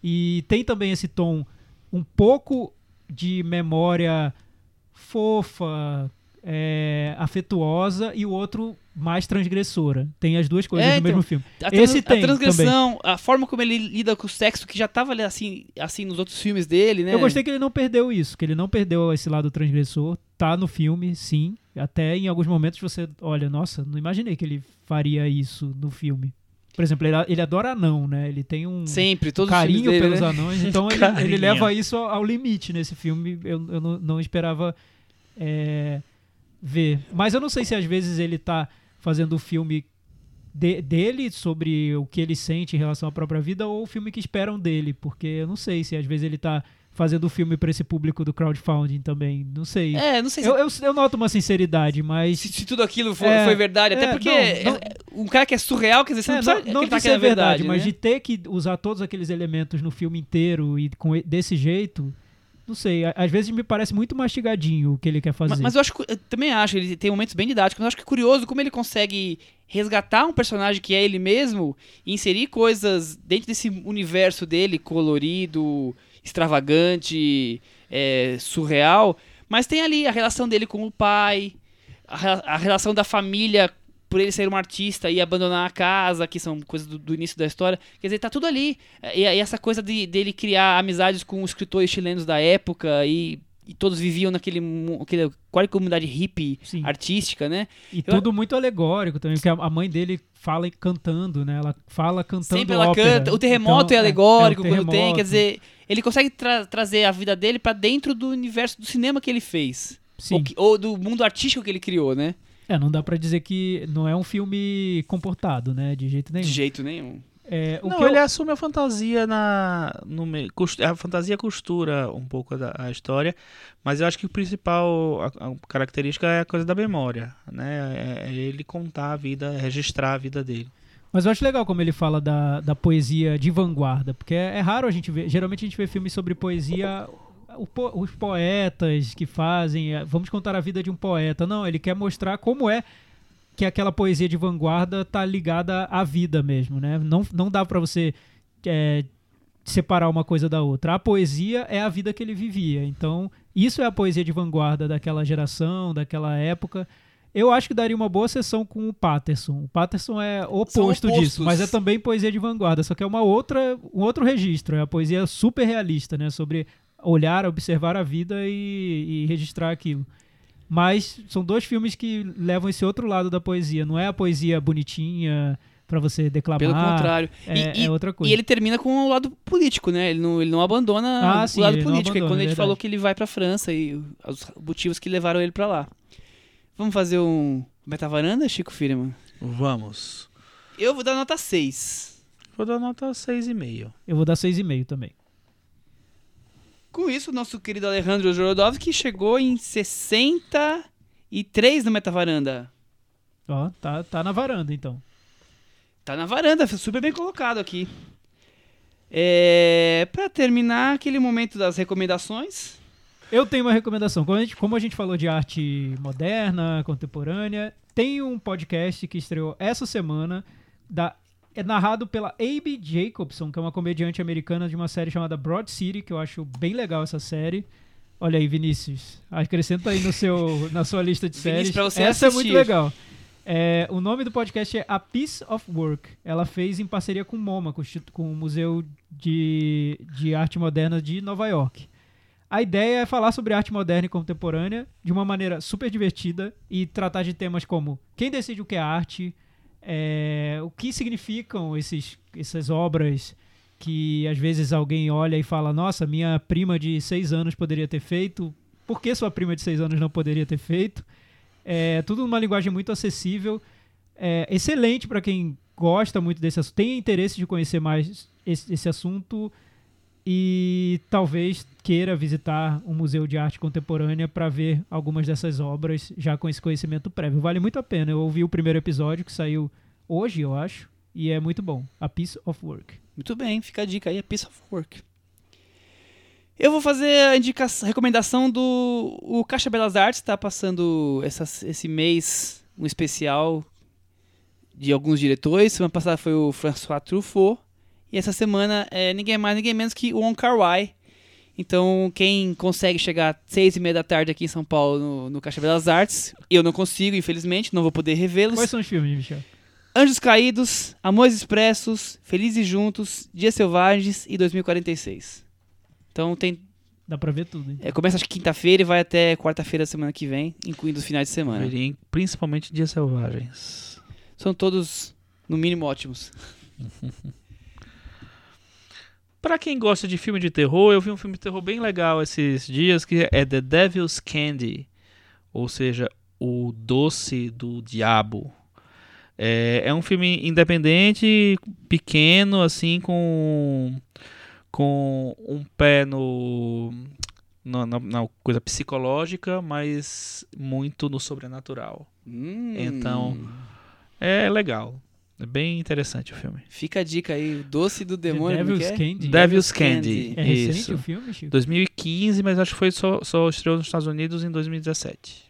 E tem também esse tom um pouco de memória fofa, é, afetuosa, e o outro mais transgressora. Tem as duas coisas É, no então, mesmo filme. A, Esse a tem transgressão, a forma como ele lida com o sexo, que já tava ali assim, assim nos outros filmes dele, né? Eu gostei que ele não perdeu isso, que ele não perdeu esse lado transgressor. Tá no filme, sim. Até em alguns momentos você olha, nossa, não imaginei que ele faria isso no filme. Por exemplo, ele, ele adora anão, né? Ele tem um Sempre, carinho dele, pelos né? anões, então ele, ele leva isso ao, ao limite nesse filme. Eu, eu não, não esperava é, ver. Mas eu não sei se às vezes ele tá fazendo o filme de- dele sobre o que ele sente em relação à própria vida ou o filme que esperam dele, porque eu não sei se às vezes ele tá fazendo o filme para esse público do crowdfunding também, não sei. É, não sei se, eu, eu, eu noto uma sinceridade, mas se- se tudo aquilo foi, É, foi verdade, até é, porque não, não- é- um cara que é surreal, quer dizer, você É, não não, precisa não acreditar de que ser é verdade, verdade, mas né? de ter que usar todos aqueles elementos no filme inteiro e com desse jeito, não sei, às vezes me parece muito mastigadinho o que ele quer fazer. Mas, mas eu acho que eu também acho, ele tem momentos bem didáticos, mas eu acho que é curioso como ele consegue resgatar um personagem que é ele mesmo e inserir coisas dentro desse universo dele, colorido, extravagante, é, surreal, Mas tem ali a relação dele com o pai, a, a relação da família por ele ser um artista e abandonar a casa, que são coisas do, do início da história. Quer dizer, tá tudo ali. E, e essa coisa de, dele criar amizades com os escritores chilenos da época e, e todos viviam naquele aquele, quase comunidade hippie Sim. artística, né? E Eu- tudo muito alegórico também, porque a mãe dele fala cantando, né? Ela fala cantando Sempre ela ópera. canta. O terremoto Então, é alegórico é, o quando tem. terremoto. Quer dizer, ele consegue tra- trazer a vida dele pra dentro do universo do cinema que ele fez. Sim. Ou, que- ou do mundo artístico que ele criou, né? É, não dá pra dizer que não é um filme comportado, né? De jeito nenhum. De jeito nenhum. É, o Não, que eu- ele assume a fantasia na. No, a fantasia costura um pouco da, a história, mas eu acho que o principal a, a característica é a coisa da memória, né? É, é ele contar a vida, registrar a vida dele. Mas eu acho legal como ele fala da, da poesia de vanguarda, porque é, é raro a gente ver. Geralmente a gente vê filmes sobre poesia. os poetas que fazem. é, Vamos contar a vida de um poeta. Não, ele quer mostrar como é que aquela poesia de vanguarda tá ligada à vida mesmo, né? Não, não dá pra você é, separar uma coisa da outra. A poesia é a vida que ele vivia. Então, isso é a poesia de vanguarda daquela geração, daquela época. Eu acho que daria uma boa sessão com o Patterson. O Patterson é oposto disso, mas é também poesia de vanguarda, só que é uma outra, um outro registro. É a poesia super realista, né? Sobre olhar, observar a vida e, e registrar aquilo. Mas são dois filmes que levam esse outro lado da poesia. Não é a poesia bonitinha pra você declamar. Pelo contrário. É, e, é outra coisa. e ele termina com o lado político, né? Ele não, ele não abandona Ah, o sim, lado político. é abandona, quando é a gente verdade. falou que ele vai pra França e os motivos que levaram ele pra lá. Vamos fazer um metavaranda, Chico Firman? Vamos. Eu vou dar nota 6. Vou dar nota 6,5. Eu vou dar 6,5 também. Com isso, nosso querido Alejandro Jorodowski chegou em 63 no metavaranda. Ó, tá, tá na varanda, então. Tá na varanda, super bem colocado aqui. É, para terminar aquele momento das recomendações, Eu tenho uma recomendação. Como a, gente, como a gente falou de arte moderna, contemporânea, tem um podcast que estreou essa semana, da, é narrado pela Abe Jacobson, que é uma comediante americana de uma série chamada Broad City, que eu acho bem legal essa série. Olha aí, Vinícius. Acrescenta aí no seu, na sua lista de Vinícius, séries. você essa é muito assistir. legal. É, o nome do podcast é A Piece of Work. Ela fez em parceria com o MoMA, com o, Instituto- com o Museu de, de Arte Moderna de Nova York. A ideia é falar sobre arte moderna e contemporânea de uma maneira super divertida e tratar de temas como quem decide o que é arte, é, o que significam esses, essas obras que às vezes alguém olha e fala: Nossa, minha prima de seis anos poderia ter feito, por que sua prima de seis anos não poderia ter feito? É, tudo numa linguagem muito acessível, é, excelente para quem gosta muito desse assunto, tem interesse de conhecer mais esse, esse assunto e talvez queira visitar um museu de arte contemporânea para ver algumas dessas obras já com esse conhecimento prévio. Vale muito a pena. Eu ouvi o primeiro episódio que saiu hoje, eu acho, e é muito bom. A Piece of Work. muito bem, fica a dica aí, a piece of work. Eu vou fazer a indicação, recomendação do o Caixa Belas Artes, tá passando esse mês um especial de alguns diretores. Semana passada foi o François Truffaut e essa semana é ninguém mais, ninguém menos que o Wong Kar-wai. Então, quem consegue chegar às seis e meia da tarde aqui em São Paulo no, no Caixa Belas Artes, eu não consigo, infelizmente, não vou poder revê-los. Quais são os filmes, Michel? Anjos Caídos, Amores Expressos, Felizes Juntos, Dias Selvagens e 2046. Então tem. Dá pra ver tudo. então. é, começa acho que quinta-feira e vai até quarta-feira da semana que vem, incluindo os finais de semana. Veria, principalmente Dias Selvagens. São todos, no mínimo, ótimos. Pra quem gosta de filme de terror, eu vi um filme de terror bem legal esses dias que é The Devil's Candy, ou seja, o doce do diabo. É, é um filme independente, pequeno, assim, com com um pé no na, na- na coisa psicológica, mas muito no sobrenatural. Hum. Então, É legal, é bem interessante o filme. Fica a dica aí, o doce do The demônio. Devil's que é? Candy. Devil's Candy. É recente Isso. o filme, Chico? 2015, mas acho que foi só, só estreou nos Estados Unidos em 2017.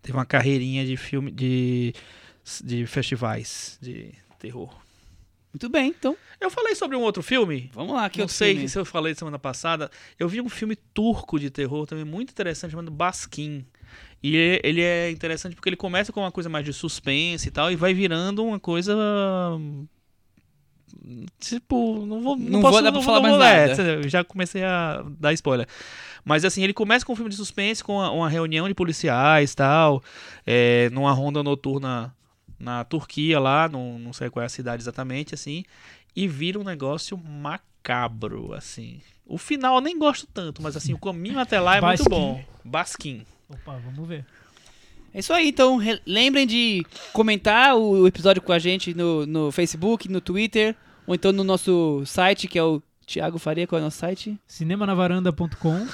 Teve uma carreirinha de filme de, de festivais de terror. Muito bem, então. Eu falei sobre um outro filme. Vamos lá, que não outro sei filme? se eu falei semana passada. Eu vi um filme turco de terror também muito interessante chamado Baskin. E ele- é interessante porque ele começa com uma coisa mais de suspense e tal e vai virando uma coisa hum, tipo, não vou Não posso, vou dar pra falar vou- mais é, nada. eu já comecei a dar spoiler. Mas assim, ele começa com um filme de suspense, com uma, uma reunião de policiais tal, é, numa ronda noturna na Turquia lá, não, não sei qual é a cidade exatamente, assim, e vira um negócio macabro, assim. O final eu nem gosto tanto, mas assim, o caminho até lá é Baskin. muito bom. Baskin. Opa, vamos ver. É isso aí, então re- lembrem de comentar o episódio com a gente no, no Facebook, no Twitter, ou então no nosso site, que é o Thiago Faria, qual é o nosso site? cinemanavaranda.com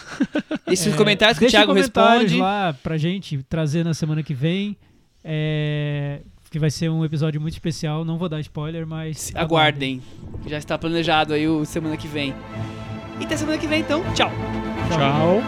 os É, comentários que o comentários responde. lá pra gente trazer na semana que vem. É, que vai ser um episódio muito especial. Não vou dar spoiler, mas. Aguardem. que Já está planejado aí o semana que vem. E até semana que vem, então. Tchau. Tchau.